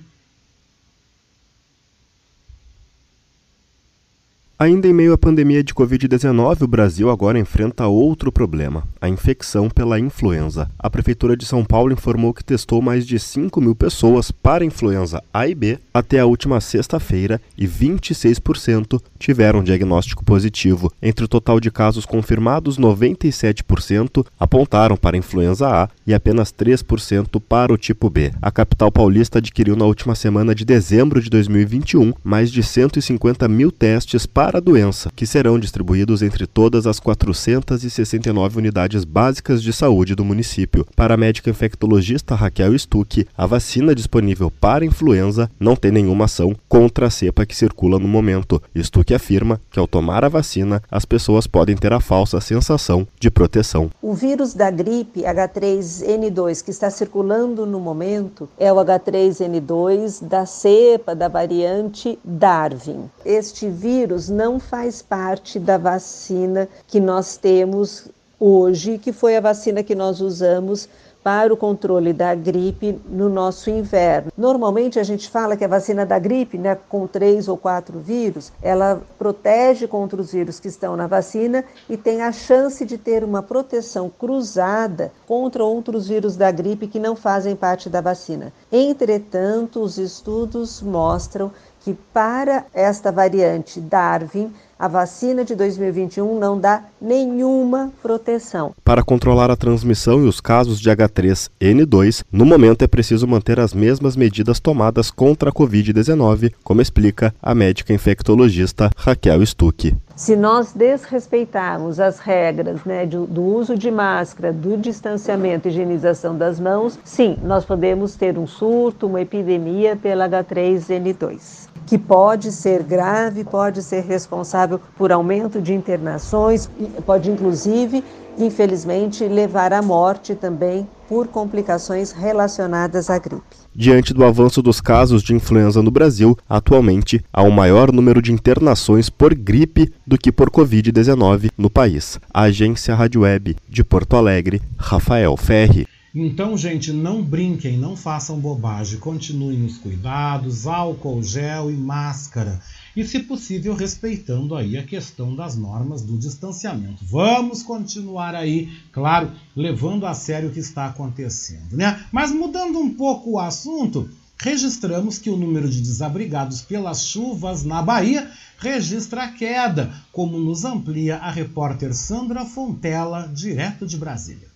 Ainda em meio à pandemia de Covid-19, o Brasil agora enfrenta outro problema: a infecção pela influenza. A Prefeitura de São Paulo informou que testou mais de 5 mil pessoas para influenza A e B até a última sexta-feira e 26% tiveram diagnóstico positivo. Entre o total de casos confirmados, 97% apontaram para influenza A e apenas 3% para o tipo B. A capital paulista adquiriu na última semana de dezembro de 2021 mais de 150 mil testes para para a doença, que serão distribuídos entre todas as 469 unidades básicas de saúde do município. Para a médica infectologista Raquel Stuck, a vacina disponível para influenza não tem nenhuma ação contra a cepa que circula no momento. Stuck afirma que ao tomar a vacina, as pessoas podem ter a falsa sensação de proteção. O vírus da gripe H3N2 que está circulando no momento é o H3N2 da cepa da variante Darwin. Este vírus não faz parte da vacina que nós temos hoje, que foi a vacina que nós usamos para o controle da gripe no nosso inverno. Normalmente a gente fala que a vacina da gripe, né, com três ou quatro vírus, ela protege contra os vírus que estão na vacina e tem a chance de ter uma proteção cruzada contra outros vírus da gripe que não fazem parte da vacina. Entretanto, os estudos mostram que para esta variante Darwin, a vacina de 2021 não dá nenhuma proteção. Para controlar a transmissão e os casos de H3N2, no momento é preciso manter as mesmas medidas tomadas contra a Covid-19, como explica a médica infectologista Raquel Stuck. Se nós desrespeitarmos as regras né, do, do uso de máscara, do distanciamento e higienização das mãos, sim, nós podemos ter um surto, uma epidemia pela H3N2 que pode ser grave, pode ser responsável por aumento de internações, pode inclusive, infelizmente, levar à morte também por complicações relacionadas à gripe. Diante do avanço dos casos de influenza no Brasil, atualmente há um maior número de internações por gripe do que por Covid-19 no país. A agência Rádio Web de Porto Alegre, Rafael Ferri. Então, gente, não brinquem, não façam bobagem, continuem os cuidados, álcool gel e máscara. E, se possível, respeitando aí a questão das normas do distanciamento. Vamos continuar aí, claro, levando a sério o que está acontecendo, né? Mas mudando um pouco o assunto, registramos que o número de desabrigados pelas chuvas na Bahia registra queda, como nos amplia a repórter Sandra Fontela, direto de Brasília.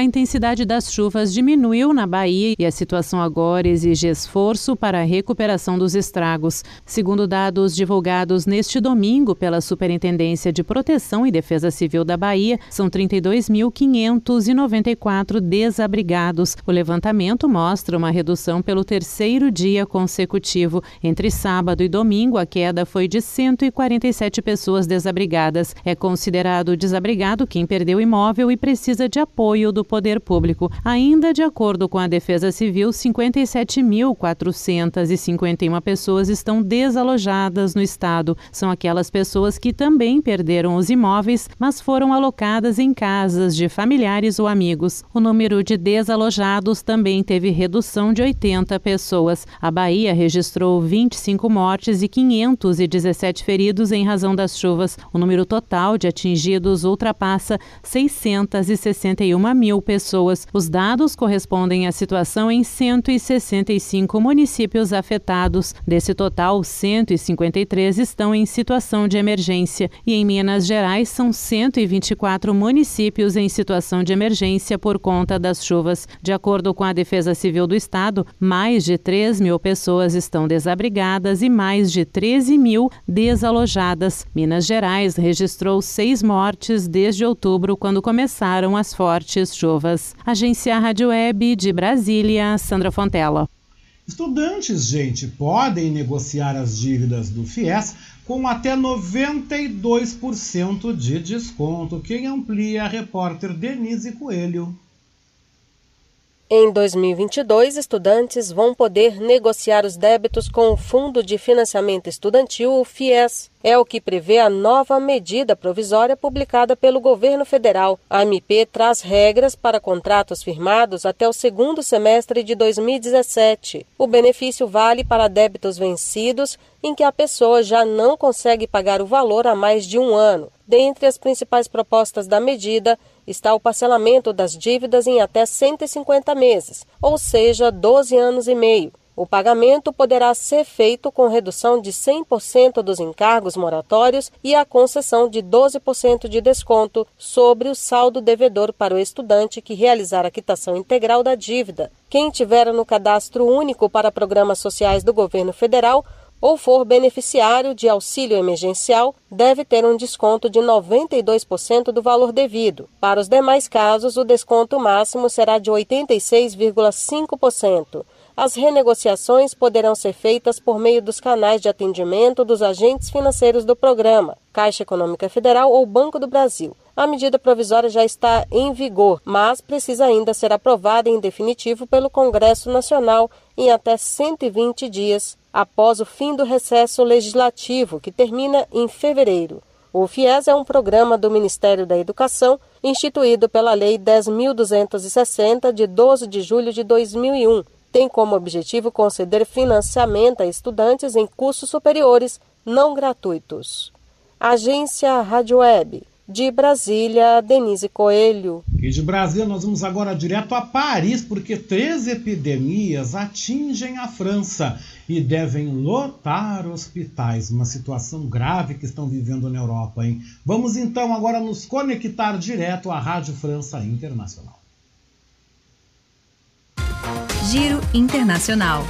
A intensidade das chuvas diminuiu na Bahia e a situação agora exige esforço para a recuperação dos estragos. Segundo dados divulgados neste domingo pela Superintendência de Proteção e Defesa Civil da Bahia, são 32.594 desabrigados. O levantamento mostra uma redução pelo terceiro dia consecutivo. Entre sábado e domingo, a queda foi de 147 pessoas desabrigadas. É considerado desabrigado quem perdeu imóvel e precisa de apoio do poder público. Ainda de acordo com a Defesa Civil, 57.451 pessoas estão desalojadas no estado. São aquelas pessoas que também perderam os imóveis, mas foram alocadas em casas de familiares ou amigos. O número de desalojados também teve redução de 80 pessoas. A Bahia registrou 25 mortes e 517 feridos em razão das chuvas. O número total de atingidos ultrapassa 661 mil mil pessoas. Os dados correspondem à situação em 165 municípios afetados. Desse total, 153 estão em situação de emergência e em Minas Gerais são 124 municípios em situação de emergência por conta das chuvas. De acordo com a Defesa Civil do Estado, mais de 3 mil pessoas estão desabrigadas e mais de 13 mil desalojadas. Minas Gerais registrou seis mortes desde outubro, quando começaram as fortes chuvas. Agência Rádio Web de Brasília, Sandra Fontela. Estudantes, gente, podem negociar as dívidas do FIES com até 92% de desconto. Quem amplia a repórter Denise Coelho. Em 2022, estudantes vão poder negociar os débitos com o Fundo de Financiamento Estudantil, o FIES. É o que prevê a nova medida provisória publicada pelo governo federal. A MP traz regras para contratos firmados até o segundo semestre de 2017. O benefício vale para débitos vencidos em que a pessoa já não consegue pagar o valor há mais de um ano. Dentre as principais propostas da medida está o parcelamento das dívidas em até 150 meses, ou seja, 12 anos e meio. O pagamento poderá ser feito com redução de 100% dos encargos moratórios e a concessão de 12% de desconto sobre o saldo devedor para o estudante que realizar a quitação integral da dívida. Quem tiver no cadastro único para programas sociais do governo federal ou for beneficiário de auxílio emergencial, deve ter um desconto de 92% do valor devido. Para os demais casos, o desconto máximo será de 86,5%. As renegociações poderão ser feitas por meio dos canais de atendimento dos agentes financeiros do programa, Caixa Econômica Federal ou Banco do Brasil. A medida provisória já está em vigor, mas precisa ainda ser aprovada em definitivo pelo Congresso Nacional em até 120 dias após o fim do recesso legislativo, que termina em fevereiro. O FIES é um programa do Ministério da Educação instituído pela Lei 10.260, de 12 de julho de 2001 tem como objetivo conceder financiamento a estudantes em cursos superiores não gratuitos. Agência Rádio Web. De Brasília, Denise Coelho. E de Brasília nós vamos agora direto a Paris, porque três epidemias atingem a França e devem lotar hospitais. Uma situação grave que estão vivendo na Europa, hein? Vamos então agora nos conectar direto à Rádio França Internacional. Giro Internacional.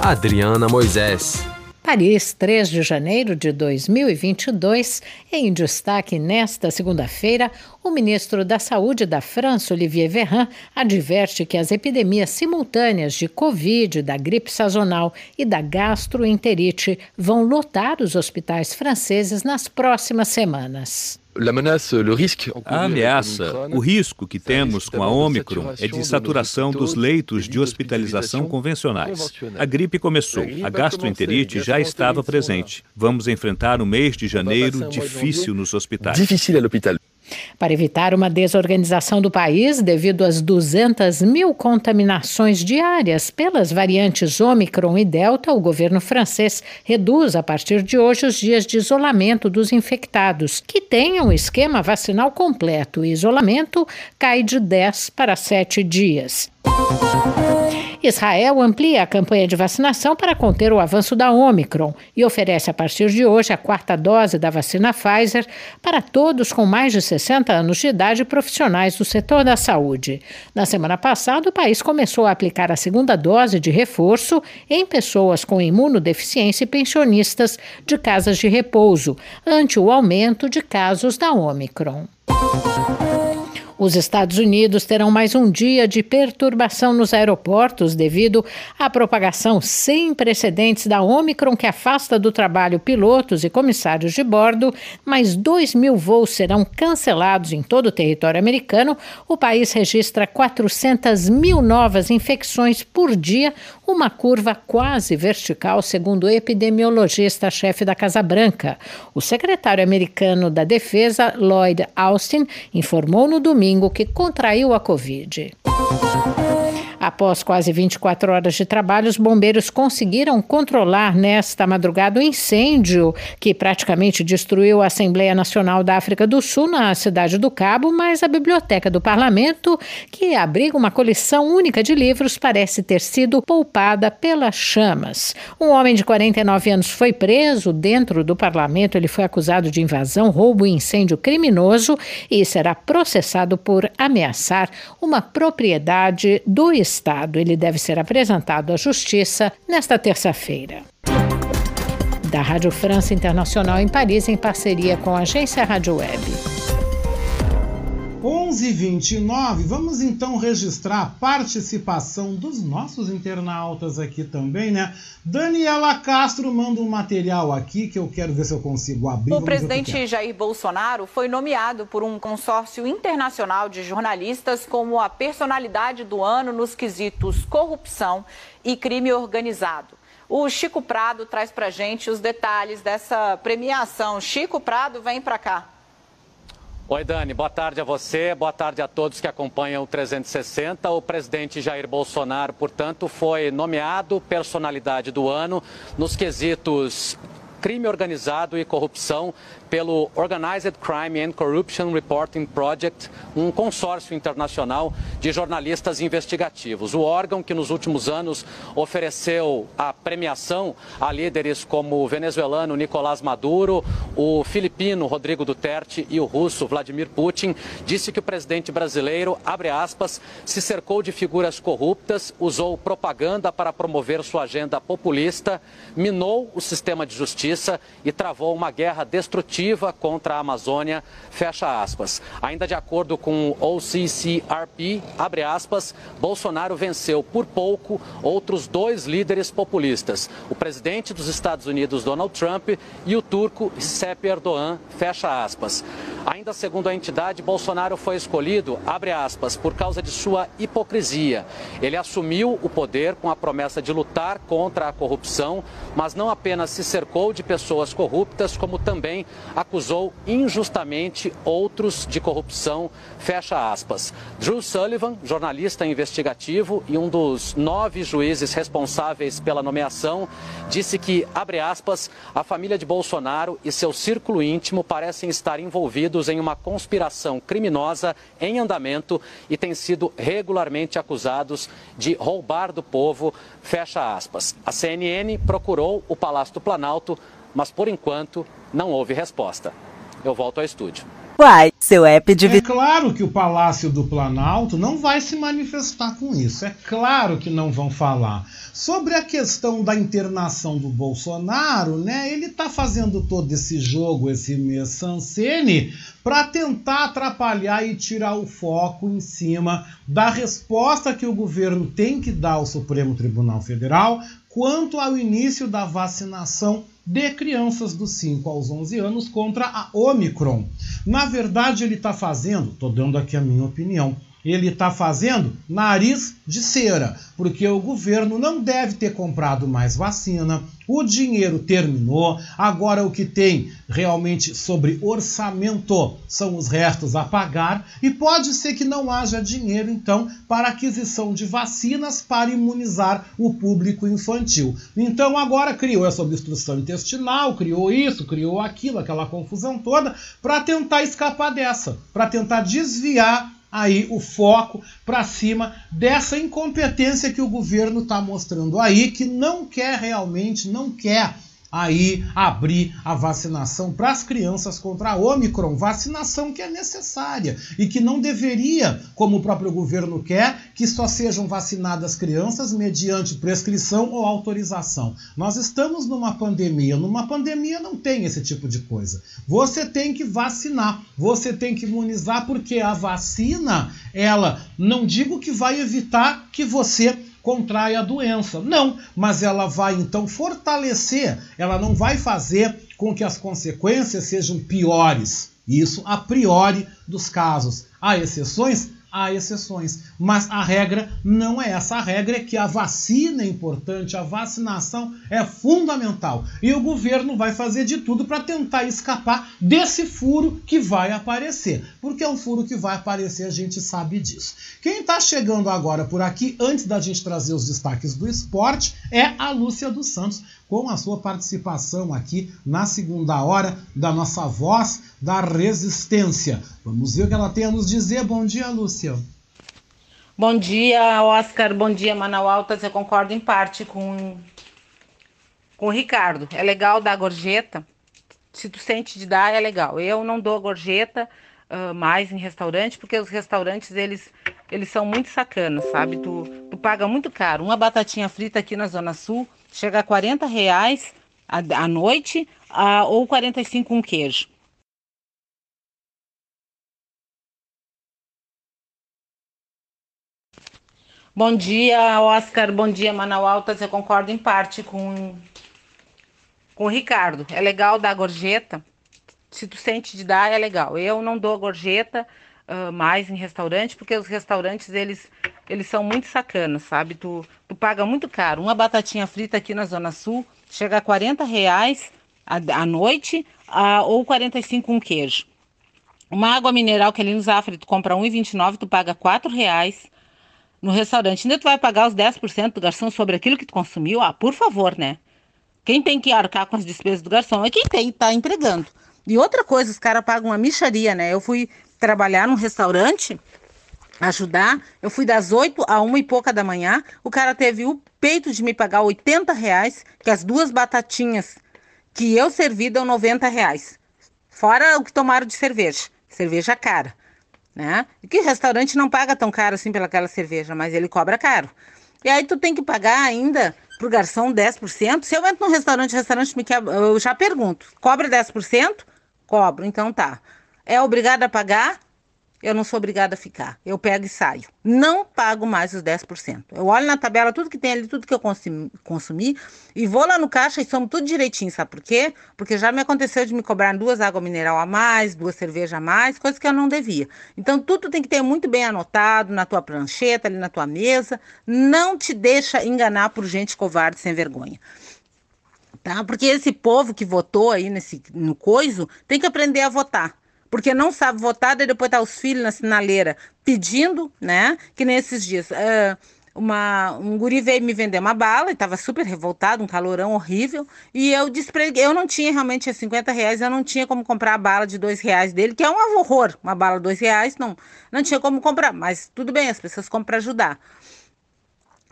Adriana Moisés. Paris, 3 de janeiro de 2022. Em destaque nesta segunda-feira, o ministro da Saúde da França, Olivier Véran, adverte que as epidemias simultâneas de Covid, da gripe sazonal e da gastroenterite vão lotar os hospitais franceses nas próximas semanas. A ameaça, o risco que temos com a Omicron é de saturação dos leitos de hospitalização convencionais. A gripe começou, a gastroenterite já estava presente. Vamos enfrentar o mês de janeiro difícil nos hospitais. Para evitar uma desorganização do país devido às 200 mil contaminações diárias pelas variantes Omicron e Delta, o governo francês reduz a partir de hoje os dias de isolamento dos infectados que tenham esquema vacinal completo. O isolamento cai de 10 para 7 dias. Israel amplia a campanha de vacinação para conter o avanço da Omicron e oferece a partir de hoje a quarta dose da vacina Pfizer para todos com mais de 60 anos de idade e profissionais do setor da saúde. Na semana passada, o país começou a aplicar a segunda dose de reforço em pessoas com imunodeficiência e pensionistas de casas de repouso, ante o aumento de casos da Omicron. Os Estados Unidos terão mais um dia de perturbação nos aeroportos devido à propagação sem precedentes da Omicron, que afasta do trabalho pilotos e comissários de bordo. Mais 2 mil voos serão cancelados em todo o território americano. O país registra 400 mil novas infecções por dia, uma curva quase vertical, segundo o epidemiologista-chefe da Casa Branca. O secretário americano da Defesa, Lloyd Austin, informou no domingo que contraiu a Covid. Após quase 24 horas de trabalho, os bombeiros conseguiram controlar nesta madrugada o incêndio que praticamente destruiu a Assembleia Nacional da África do Sul na cidade do Cabo, mas a Biblioteca do Parlamento, que abriga uma coleção única de livros, parece ter sido poupada pelas chamas. Um homem de 49 anos foi preso dentro do parlamento. Ele foi acusado de invasão, roubo e incêndio criminoso e será processado por ameaçar uma propriedade do Estado. Estado. Ele deve ser apresentado à Justiça nesta terça-feira. Da Rádio França Internacional em Paris, em parceria com a agência Rádio Web. 11:29. Vamos então registrar a participação dos nossos internautas aqui também, né? Daniela Castro manda um material aqui que eu quero ver se eu consigo abrir. O presidente o Jair Bolsonaro foi nomeado por um consórcio internacional de jornalistas como a personalidade do ano nos quesitos corrupção e crime organizado. O Chico Prado traz pra gente os detalhes dessa premiação. Chico Prado, vem para cá. Oi, Dani, boa tarde a você, boa tarde a todos que acompanham o 360. O presidente Jair Bolsonaro, portanto, foi nomeado personalidade do ano nos quesitos crime organizado e corrupção pelo Organized Crime and Corruption Reporting Project, um consórcio internacional de jornalistas investigativos. O órgão que nos últimos anos ofereceu a premiação a líderes como o venezuelano Nicolás Maduro, o filipino Rodrigo Duterte e o russo Vladimir Putin, disse que o presidente brasileiro, abre aspas, se cercou de figuras corruptas, usou propaganda para promover sua agenda populista, minou o sistema de justiça e travou uma guerra destrutiva contra a Amazônia, fecha aspas. Ainda de acordo com o OCCRP, abre aspas, Bolsonaro venceu por pouco outros dois líderes populistas, o presidente dos Estados Unidos, Donald Trump, e o turco Recep Erdogan, fecha aspas. Ainda segundo a entidade, Bolsonaro foi escolhido, abre aspas, por causa de sua hipocrisia. Ele assumiu o poder com a promessa de lutar contra a corrupção, mas não apenas se cercou de pessoas corruptas, como também acusou injustamente outros de corrupção, fecha aspas. Drew Sullivan, jornalista investigativo e um dos nove juízes responsáveis pela nomeação, disse que, abre aspas, a família de Bolsonaro e seu círculo íntimo parecem estar envolvidos em uma conspiração criminosa em andamento e têm sido regularmente acusados de roubar do povo, fecha aspas. A CNN procurou o Palácio do Planalto, mas por enquanto não houve resposta. Eu volto ao estúdio. Uai, seu app de É claro que o Palácio do Planalto não vai se manifestar com isso. É claro que não vão falar. Sobre a questão da internação do Bolsonaro, né? Ele está fazendo todo esse jogo, esse mise-en-scène, para tentar atrapalhar e tirar o foco em cima da resposta que o governo tem que dar ao Supremo Tribunal Federal quanto ao início da vacinação de crianças dos 5 aos 11 anos contra a Omicron. Na verdade, ele está fazendo, estou dando aqui a minha opinião, ele está fazendo nariz de cera, porque o governo não deve ter comprado mais vacina, o dinheiro terminou, agora o que tem realmente sobre orçamento são os restos a pagar, e pode ser que não haja dinheiro então para aquisição de vacinas para imunizar o público infantil. Então agora criou essa obstrução intestinal, criou isso, criou aquilo, aquela confusão toda, para tentar escapar dessa, para tentar desviar aí o foco para cima dessa incompetência que o governo está mostrando aí, que não quer realmente, não quer aí abrir a vacinação para as crianças contra a Omicron, vacinação que é necessária e que não deveria, como o próprio governo quer, que só sejam vacinadas crianças mediante prescrição ou autorização. Nós estamos numa pandemia, numa pandemia não tem esse tipo de coisa. Você tem que vacinar, você tem que imunizar porque a vacina, ela não digo que vai evitar que você contrai a doença. Não, mas ela vai então fortalecer, ela não vai fazer com que as consequências sejam piores. Isso a priori dos casos. Há exceções? Há exceções, mas a regra não é essa. A regra é que a vacina é importante, a vacinação é fundamental. E o governo vai fazer de tudo para tentar escapar desse furo que vai aparecer. Porque é um furo que vai aparecer, a gente sabe disso. Quem está chegando agora por aqui, antes da gente trazer os destaques do esporte, é a Lúcia dos Santos, com a sua participação aqui na segunda hora da nossa voz da resistência. Vamos ver o que ela tem a nos dizer. Bom dia, Lúcia. Bom dia, Oscar. Bom dia, Manaus Altas. Eu concordo em parte com, com o Ricardo. É legal dar gorjeta. Se tu sente de dar, é legal. Eu não dou gorjeta uh, mais em restaurante, porque os restaurantes, eles, eles são muito sacanas, sabe? Tu, tu paga muito caro. Uma batatinha frita aqui na Zona Sul chega a 40 reais à, noite a, ou 45 um queijo. Bom dia, Oscar. Bom dia, Manaus Altas. Eu concordo em parte com, com o Ricardo. É legal dar gorjeta. Se tu sente de dar, é legal. Eu não dou gorjeta uh, mais em restaurante, porque os restaurantes, eles, eles são muito sacanas, sabe? Tu, tu paga muito caro. Uma batatinha frita aqui na Zona Sul chega a 40 reais à, noite a, ou 45 um queijo. Uma água mineral que ali no Zafra tu compra 1,29, tu paga 4 reais no restaurante. Ainda tu vai pagar os 10% do garçom sobre aquilo que tu consumiu? Ah, por favor, né? Quem tem que arcar com as despesas do garçom é quem tem, tá entregando. E outra coisa, os caras pagam uma micharia, né? Eu fui trabalhar num restaurante, ajudar, eu fui das 8 a 1 e pouca da manhã, o cara teve o peito de me pagar 80 reais, que as duas batatinhas que eu servi dão 90 reais. Fora o que tomaram de cerveja. Cerveja cara né? E que restaurante não paga tão caro assim pelaquela cerveja, mas ele cobra caro. E aí tu tem que pagar ainda pro garçom 10%. Se eu entro num restaurante, restaurante me quebra, eu já pergunto, cobra 10%? Cobro, então tá. É obrigado a pagar? Eu não sou obrigada a ficar. Eu pego e saio. Não pago mais os 10%. Eu olho na tabela tudo que tem ali, tudo que eu consumi, consumi e vou lá no caixa e somo tudo direitinho. Sabe por quê? Porque já me aconteceu de me cobrar duas águas mineral a mais, duas cervejas a mais, coisas que eu não devia. Então tudo tem que ter muito bem anotado na tua prancheta, ali na tua mesa. Não te deixa enganar por gente covarde sem vergonha. Tá? Porque esse povo que votou aí nesse, no coiso tem que aprender a votar porque não sabe votar, daí depois tá os filhos na sinaleira pedindo, né? Que nesses dias. Uh, uma, um guri veio me vender uma bala e estava super revoltado, um calorão horrível. E eu ele, eu não tinha realmente 50 reais, eu não tinha como comprar a bala de dois reais dele, que é um horror. Uma bala de dois reais, não, não tinha como comprar. Mas tudo bem, as pessoas compram para ajudar.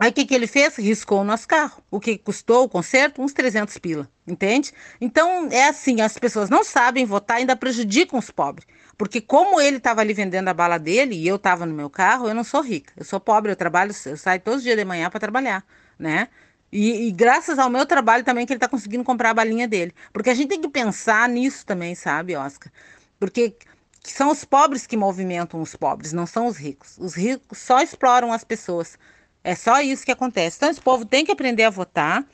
Aí o que, que ele fez? Riscou o nosso carro. O que custou o conserto? Uns 300 pila, entende? Então é assim, as pessoas não sabem votar, ainda prejudicam os pobres. Porque como ele estava ali vendendo a bala dele e eu estava no meu carro, eu não sou rica. Eu sou pobre, eu trabalho, eu saio todos os dias de manhã para trabalhar, né? E, e, graças ao meu trabalho também que ele está conseguindo comprar a balinha dele. Porque a gente tem que pensar nisso também, sabe, Oscar? Porque são os pobres que movimentam os pobres, não são os ricos. Os ricos só exploram as pessoas. É só isso que acontece. Então, esse povo tem que aprender a votar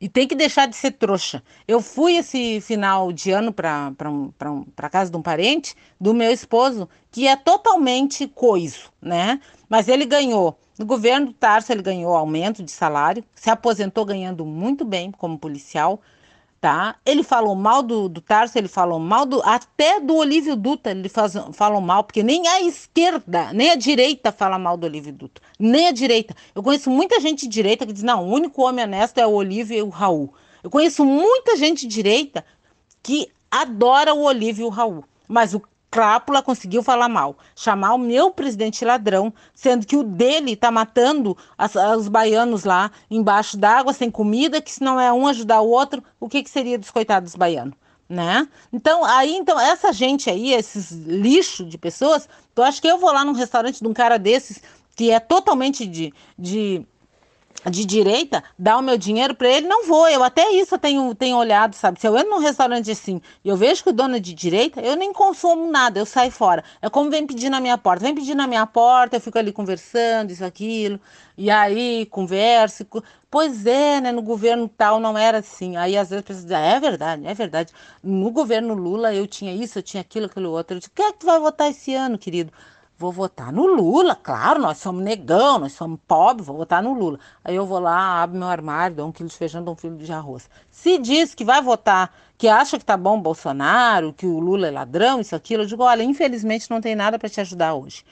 e tem que deixar de ser trouxa. Eu fui esse final de ano para um, um, casa de um parente do meu esposo, que é totalmente coiso, né? Mas ele ganhou. No governo do Tarso, ele ganhou aumento de salário, se aposentou ganhando muito bem como policial tá? Ele falou mal do, do Tarso, ele falou mal do até do Olívio Dutra, ele faz, falou mal, porque nem a esquerda, nem a direita fala mal do Olívio Dutra, nem a direita. Eu conheço muita gente de direita que diz, não, o único homem honesto é o Olívio e o Raul. Eu conheço muita gente de direita que adora o Olívio e o Raul. Mas o Crápula conseguiu falar mal, chamar o meu presidente ladrão, sendo que o dele está matando as, os baianos lá embaixo d'água, sem comida, que se não é um ajudar o outro, o que, que seria dos coitados baianos? Né? Então, aí, então, essa gente aí, esses lixo de pessoas, tu acha que eu vou lá num restaurante de um cara desses que é totalmente de, de de direita, dar o meu dinheiro para ele, não vou. Eu até isso tenho, tenho olhado, sabe? Se eu entro num restaurante assim e eu vejo que o dono é de direita, eu nem consumo nada, eu saio fora. É como vem pedir na minha porta. Vem pedir na minha porta, eu fico ali conversando, isso, aquilo, e aí converso. Pois é, né? No governo tal não era assim. Aí às vezes a pessoa diz, ah, é verdade, é verdade. No governo Lula eu tinha isso, eu tinha aquilo, aquilo outro. Eu disse, quem é que tu vai votar esse ano, querido? Vou votar no Lula, claro, nós somos negão, nós somos pobres, vou votar no Lula. Aí eu vou lá, abro meu armário, dou um quilo de feijão, dou um quilo de arroz. Se diz que vai votar, que acha que tá bom o Bolsonaro, que o Lula é ladrão, isso, aquilo, eu digo, olha, infelizmente não tem nada para te ajudar hoje.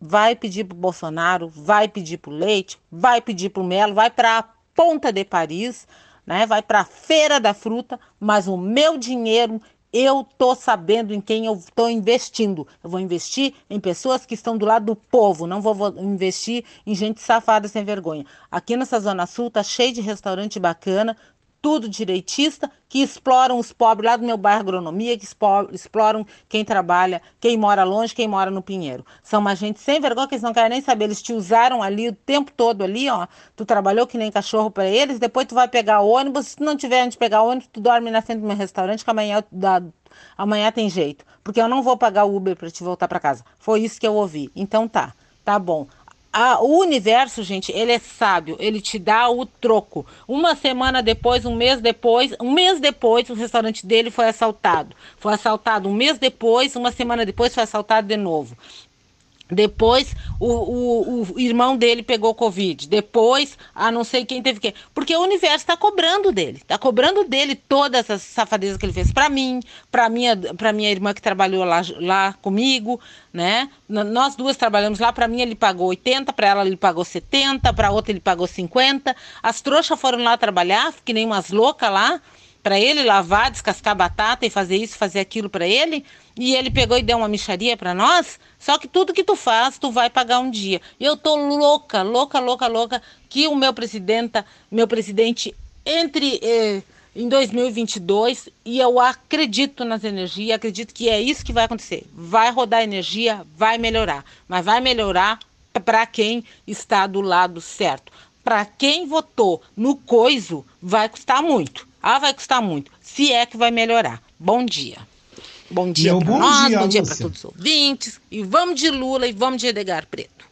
Vai pedir pro Bolsonaro, vai pedir pro Leite, vai pedir pro Melo, vai para a ponta de Paris, né? Vai para a feira da fruta, mas o meu dinheiro eu tô sabendo em quem eu estou investindo. Eu vou investir em pessoas que estão do lado do povo, não vou, investir em gente safada sem vergonha. Aqui nessa Zona Sul tá cheio de restaurante bacana, tudo direitista, que exploram os pobres lá do meu bairro Agronomia, que exploram quem trabalha, quem mora longe, quem mora no Pinheiro. São uma gente sem vergonha, que eles não querem nem saber. Eles te usaram ali o tempo todo ali, ó. Tu trabalhou que nem cachorro para eles, depois tu vai pegar ônibus. Se tu não tiver onde pegar ônibus, tu dorme na frente do meu restaurante, que amanhã, da, amanhã tem jeito. Porque eu não vou pagar o Uber para te voltar para casa. Foi isso que eu ouvi. Então tá, tá bom a, o universo, gente, ele é sábio, ele te dá o troco. Uma semana depois, um mês depois, um mês depois, o restaurante dele foi assaltado. Foi assaltado um mês depois, uma semana depois foi assaltado de novo. Depois o, o, o, irmão dele pegou Covid. Depois, a não sei quem teve que. Porque o universo está cobrando dele. Está cobrando dele todas as safadezas que ele fez para mim, para minha, para minha irmã que trabalhou lá, lá comigo, né? Nós duas trabalhamos lá. Para mim ele pagou 80, para ela ele pagou 70, para outra ele pagou 50. As trouxas foram lá trabalhar, que nem umas loucas lá para ele lavar, descascar batata e fazer isso, fazer aquilo para ele, e ele pegou e deu uma micharia para nós. Só que tudo que tu faz, tu vai pagar um dia. Eu tô louca, louca, louca, louca que o meu presidente, meu presidente entre eh, em 2022 e eu acredito nas energias, acredito que é isso que vai acontecer. Vai rodar energia, vai melhorar, mas vai melhorar para quem está do lado certo. Para quem votou no coiso, vai custar muito ah, vai custar muito. Se é que vai melhorar. Bom dia. Bom dia para nós, dia, bom dia para todos os ouvintes. E vamos de Lula e vamos de Edgar Preto.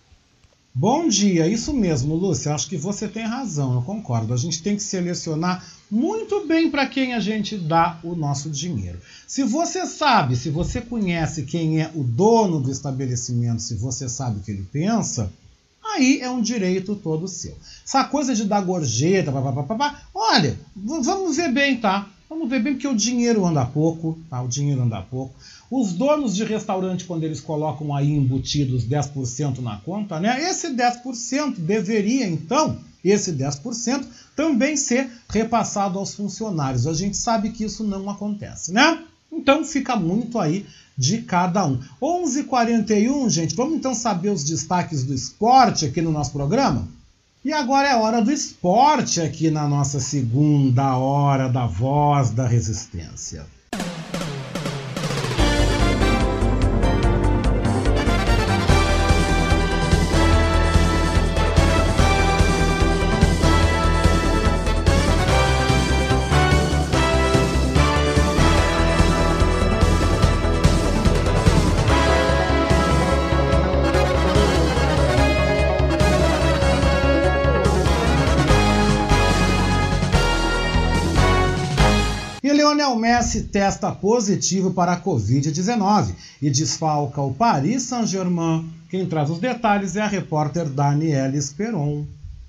Bom dia, isso mesmo, Lúcia. Acho que você tem razão, eu concordo. A gente tem que selecionar muito bem para quem a gente dá o nosso dinheiro. Se você sabe, se você conhece quem é o dono do estabelecimento, se você sabe o que ele pensa, aí é um direito todo seu. Essa coisa de dar gorjeta, papapá, olha, vamos ver bem, tá? Vamos ver bem porque o dinheiro anda pouco, tá? O dinheiro anda pouco. Os donos de restaurante, quando eles colocam aí embutidos 10% na conta, né? Esse 10% deveria, então, esse 10% também ser repassado aos funcionários. A gente sabe que isso não acontece, né? Então fica muito aí de cada um. 11:41, gente. Vamos então saber os destaques do esporte aqui no nosso programa. E agora é hora do esporte aqui na nossa segunda hora da Voz da Resistência. Messi testa positivo para a Covid-19 e desfalca o Paris Saint-Germain. Quem traz os detalhes é a repórter Daniela Esperon.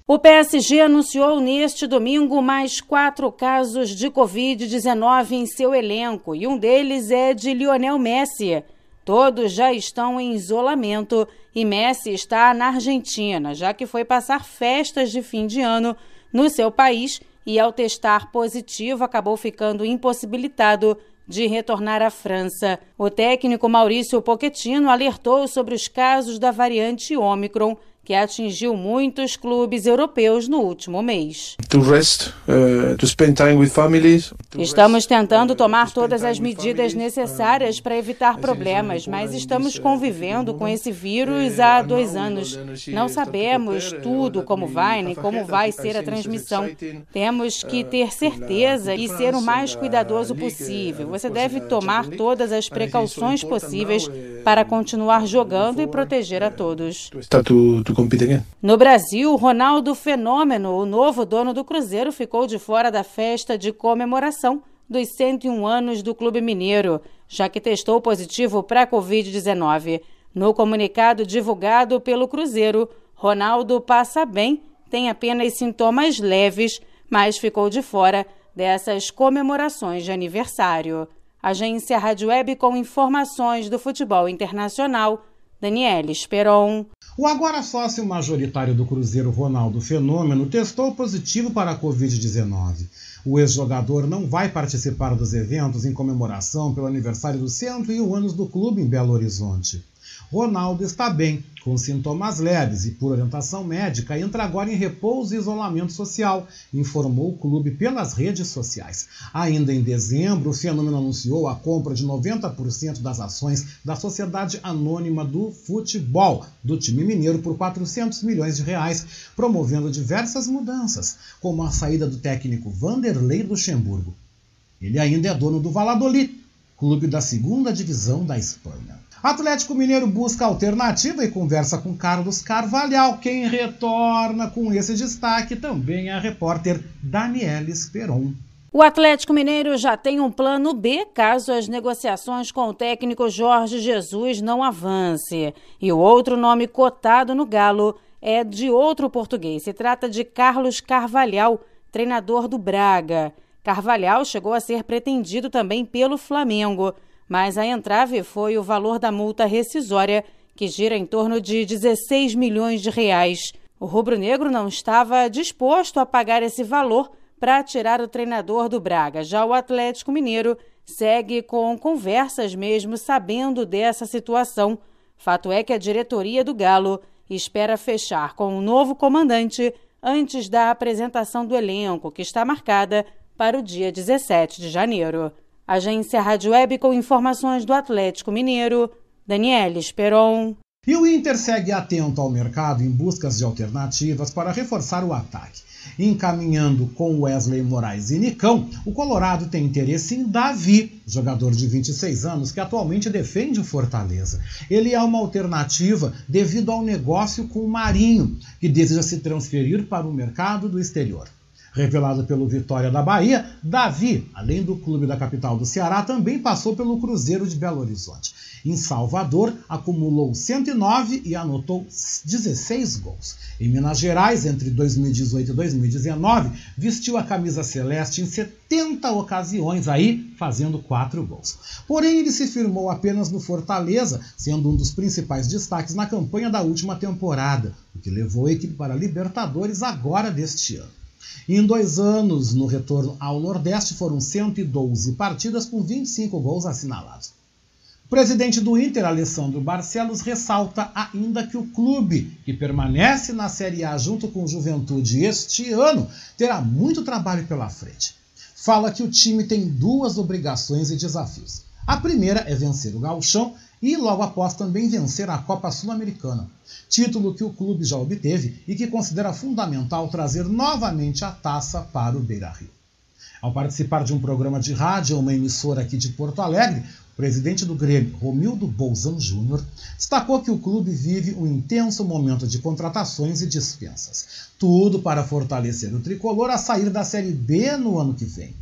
O PSG anunciou neste domingo mais quatro casos de Covid-19 em seu elenco e um deles é de Lionel Messi. Todos já estão em isolamento e Messi está na Argentina, já que foi passar festas de fim de ano no seu país e, ao testar positivo, acabou ficando impossibilitado de retornar à França. O técnico Maurício Pochettino alertou sobre os casos da variante Ômicron que atingiu muitos clubes europeus no último mês. Uh, estamos tentando tomar todas as medidas necessárias para evitar problemas, mas estamos convivendo com esse vírus há dois anos. Não sabemos tudo como vai, nem como vai ser a transmissão. Temos que ter certeza e ser o mais cuidadoso possível. Você deve tomar todas as precauções possíveis para continuar jogando e proteger a todos. No Brasil, Ronaldo Fenômeno, o novo dono do Cruzeiro, ficou de fora da festa de comemoração dos 101 anos do Clube Mineiro, já que testou positivo para a Covid-19. No comunicado divulgado pelo Cruzeiro, Ronaldo passa bem, tem apenas sintomas leves, mas ficou de fora dessas comemorações de aniversário. Agência Rádio Web com informações do futebol internacional, Daniela Esperon. O agora sócio majoritário do Cruzeiro, Ronaldo Fenômeno, testou positivo para a Covid-19. O ex-jogador não vai participar dos eventos em comemoração pelo aniversário dos 101 anos do clube em Belo Horizonte. Ronaldo está bem, com sintomas leves e por orientação médica, entra agora em repouso e isolamento social, informou o clube pelas redes sociais. Ainda em dezembro, o fenômeno anunciou a compra de 90% das ações da Sociedade Anônima do Futebol, do time mineiro, por 400 milhões de reais, promovendo diversas mudanças, como a saída do técnico Vanderlei Luxemburgo. Ele ainda é dono do Valladolid, clube da segunda divisão da Espanha. Atlético Mineiro busca alternativa e conversa com Carlos Carvalhal. Quem retorna com esse destaque também é a repórter Daniela Esperon. O Atlético Mineiro já tem um plano B caso as negociações com o técnico Jorge Jesus não avance. E o outro nome cotado no Galo é de outro português. Se trata de Carlos Carvalhal, treinador do Braga. Carvalhal chegou a ser pretendido também pelo Flamengo mas a entrave foi o valor da multa rescisória, que gira em torno de 16 milhões de reais. O rubro-negro não estava disposto a pagar esse valor para tirar o treinador do Braga. Já o Atlético Mineiro segue com conversas mesmo sabendo dessa situação. Fato é que a diretoria do Galo espera fechar com o um novo comandante antes da apresentação do elenco, que está marcada para o dia 17 de janeiro. Agência Rádio Web com informações do Atlético Mineiro, Daniela Esperon. E o Inter segue atento ao mercado em buscas de alternativas para reforçar o ataque. Encaminhando com Wesley Moraes e Nicão, o Colorado tem interesse em Davi, jogador de 26 anos que atualmente defende o Fortaleza. Ele é uma alternativa devido ao negócio com o Marinho, que deseja se transferir para o mercado do exterior. Revelado pelo Vitória da Bahia, Davi, além do clube da capital do Ceará, também passou pelo Cruzeiro de Belo Horizonte. Em Salvador, acumulou 109 e anotou 16 gols. Em Minas Gerais, entre 2018 e 2019, vestiu a camisa celeste em 70 ocasiões, aí fazendo 4 gols. Porém, ele se firmou apenas no Fortaleza, sendo um dos principais destaques na campanha da última temporada, o que levou a equipe para a Libertadores agora deste ano. Em dois anos, no retorno ao Nordeste, foram 112 partidas com 25 gols assinalados. presidente do Inter, Alessandro Barcelos, ressalta ainda que o clube, que permanece na Série A junto com o Juventude este ano, terá muito trabalho pela frente. Fala que o time tem duas obrigações e desafios. A primeira é vencer o Gauchão e logo após também vencer a Copa Sul-Americana, título que o clube já obteve e que considera fundamental trazer novamente a taça para o Beira-Rio. Ao participar de um programa de rádio, uma emissora aqui de Porto Alegre, o presidente do Grêmio, Romildo Bolzan Júnior, destacou que o clube vive um intenso momento de contratações e dispensas. Tudo para fortalecer o tricolor a sair da Série B no ano que vem.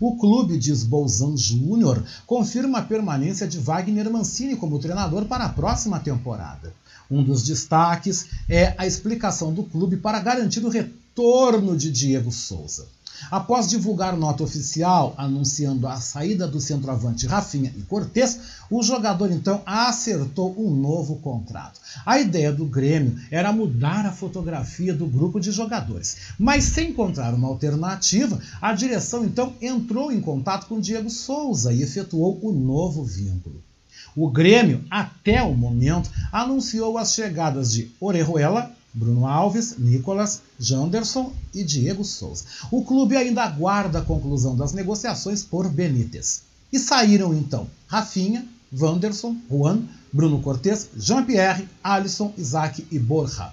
O clube, diz Bolzan Júnior, confirma a permanência de Wagner Mancini como treinador para a próxima temporada. Um dos destaques é a explicação do clube para garantir o retorno de Diego Souza. Após divulgar nota oficial anunciando a saída do centroavante Rafinha e Cortez, o jogador então acertou um novo contrato. A ideia do Grêmio era mudar a fotografia do grupo de jogadores, mas sem encontrar uma alternativa, a direção então entrou em contato com Diego Souza e efetuou o novo vínculo. O Grêmio, até o momento, anunciou as chegadas de Orejuela, Bruno Alves, Nicolas, Janderson e Diego Souza. O clube ainda aguarda a conclusão das negociações por Benítez. E saíram então Rafinha, Wanderson, Juan, Bruno Cortes, Jean-Pierre, Alisson, Isaac e Borja.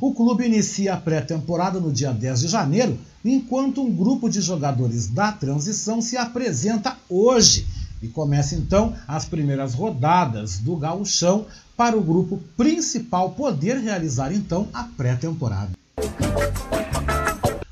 O clube inicia a pré-temporada no dia 10 de janeiro, enquanto um grupo de jogadores da transição se apresenta hoje e começa então as primeiras rodadas do gauchão para o grupo principal poder realizar então a pré-temporada.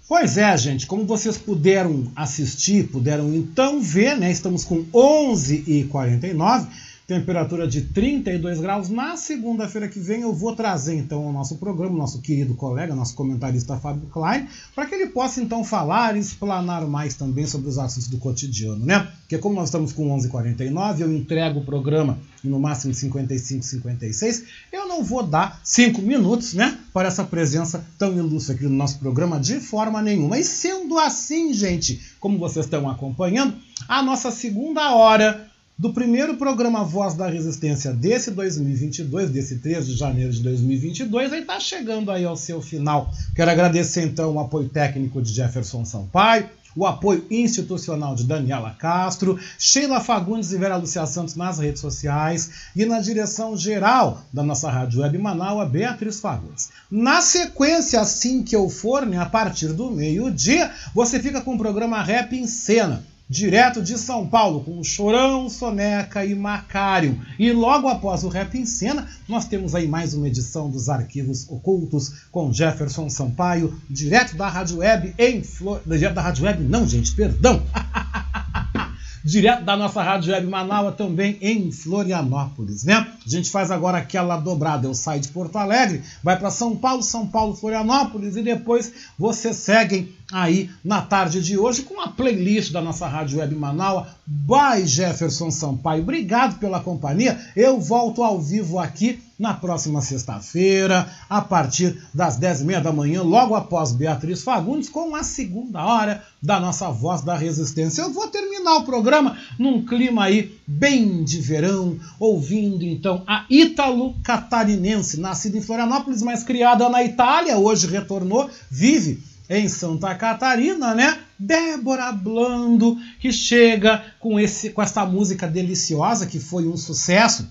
Pois é, gente, como vocês puderam assistir, puderam então ver, né? Estamos com 11h49 temperatura de 32 graus. Na segunda-feira que vem eu vou trazer então ao nosso programa, nosso querido colega, nosso comentarista Fábio Klein, para que ele possa então falar e explanar mais também sobre os assuntos do cotidiano, né? Porque como nós estamos com 11h49, eu entrego o programa no máximo 55, 56, eu não vou dar 5 minutos, né, para essa presença tão ilustre aqui no nosso programa de forma nenhuma. E sendo assim, gente, como vocês estão acompanhando, a nossa segunda hora do primeiro programa Voz da Resistência desse 2022, desse 3 de janeiro de 2022, aí está chegando aí ao seu final. Quero agradecer então o apoio técnico de Jefferson Sampaio, o apoio institucional de Daniela Castro, Sheila Fagundes e Vera Lucia Santos nas redes sociais e na direção geral da nossa Rádio Web Manaus, Beatriz Fagundes. Na sequência, assim que eu for, né, a partir do meio-dia, você fica com o programa Rap em Cena direto de São Paulo, com Chorão, Soneca e Macário. E logo após o Rap em Cena, nós temos aí mais uma edição dos Arquivos Ocultos com Jefferson Sampaio, direto da Rádio Web em Flor... Direto da Rádio Web, não, gente, perdão! direto da nossa Rádio Web Manaus, também em Florianópolis, né? A gente faz agora aquela dobrada, eu saio de Porto Alegre, vai para São Paulo, São Paulo, Florianópolis e depois vocês seguem aí na tarde de hoje com a playlist da nossa Rádio Web Manaus, by Jefferson Sampaio. Obrigado pela companhia. Eu volto ao vivo aqui na próxima sexta-feira, a partir das 10h30 da manhã, logo após Beatriz Fagundes, com a segunda hora da nossa Voz da Resistência. Eu vou terminar o programa num clima aí bem de verão, ouvindo então a Ítalo Catarinense, nascida em Florianópolis, mas criada na Itália, hoje retornou, vive em Santa Catarina, né? Débora Blando, que chega com, esse, com essa música deliciosa que foi um sucesso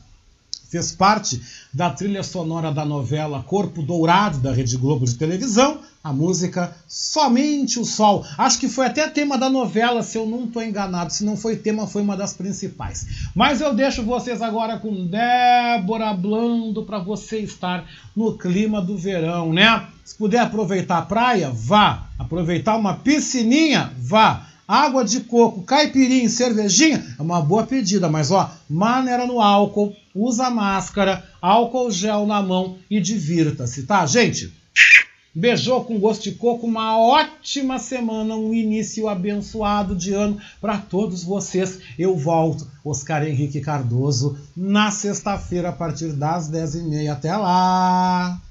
fez parte da trilha sonora da novela Corpo Dourado da Rede Globo de televisão, a música Somente o Sol. Acho que foi até tema da novela, se eu não estou enganado. Se não foi tema, foi uma das principais. Mas eu deixo vocês agora com Débora Blando para você estar no clima do verão, né? Se puder aproveitar a praia, vá. Aproveitar uma piscininha, vá água de coco, caipirinha, cervejinha, é uma boa pedida, mas ó, maneira no álcool, usa máscara, álcool gel na mão e divirta-se, tá, gente? Beijou com gosto de coco, uma ótima semana, um início abençoado de ano para todos vocês. Eu volto, Oscar Henrique Cardoso, na sexta-feira, a partir das 10h30. Até lá!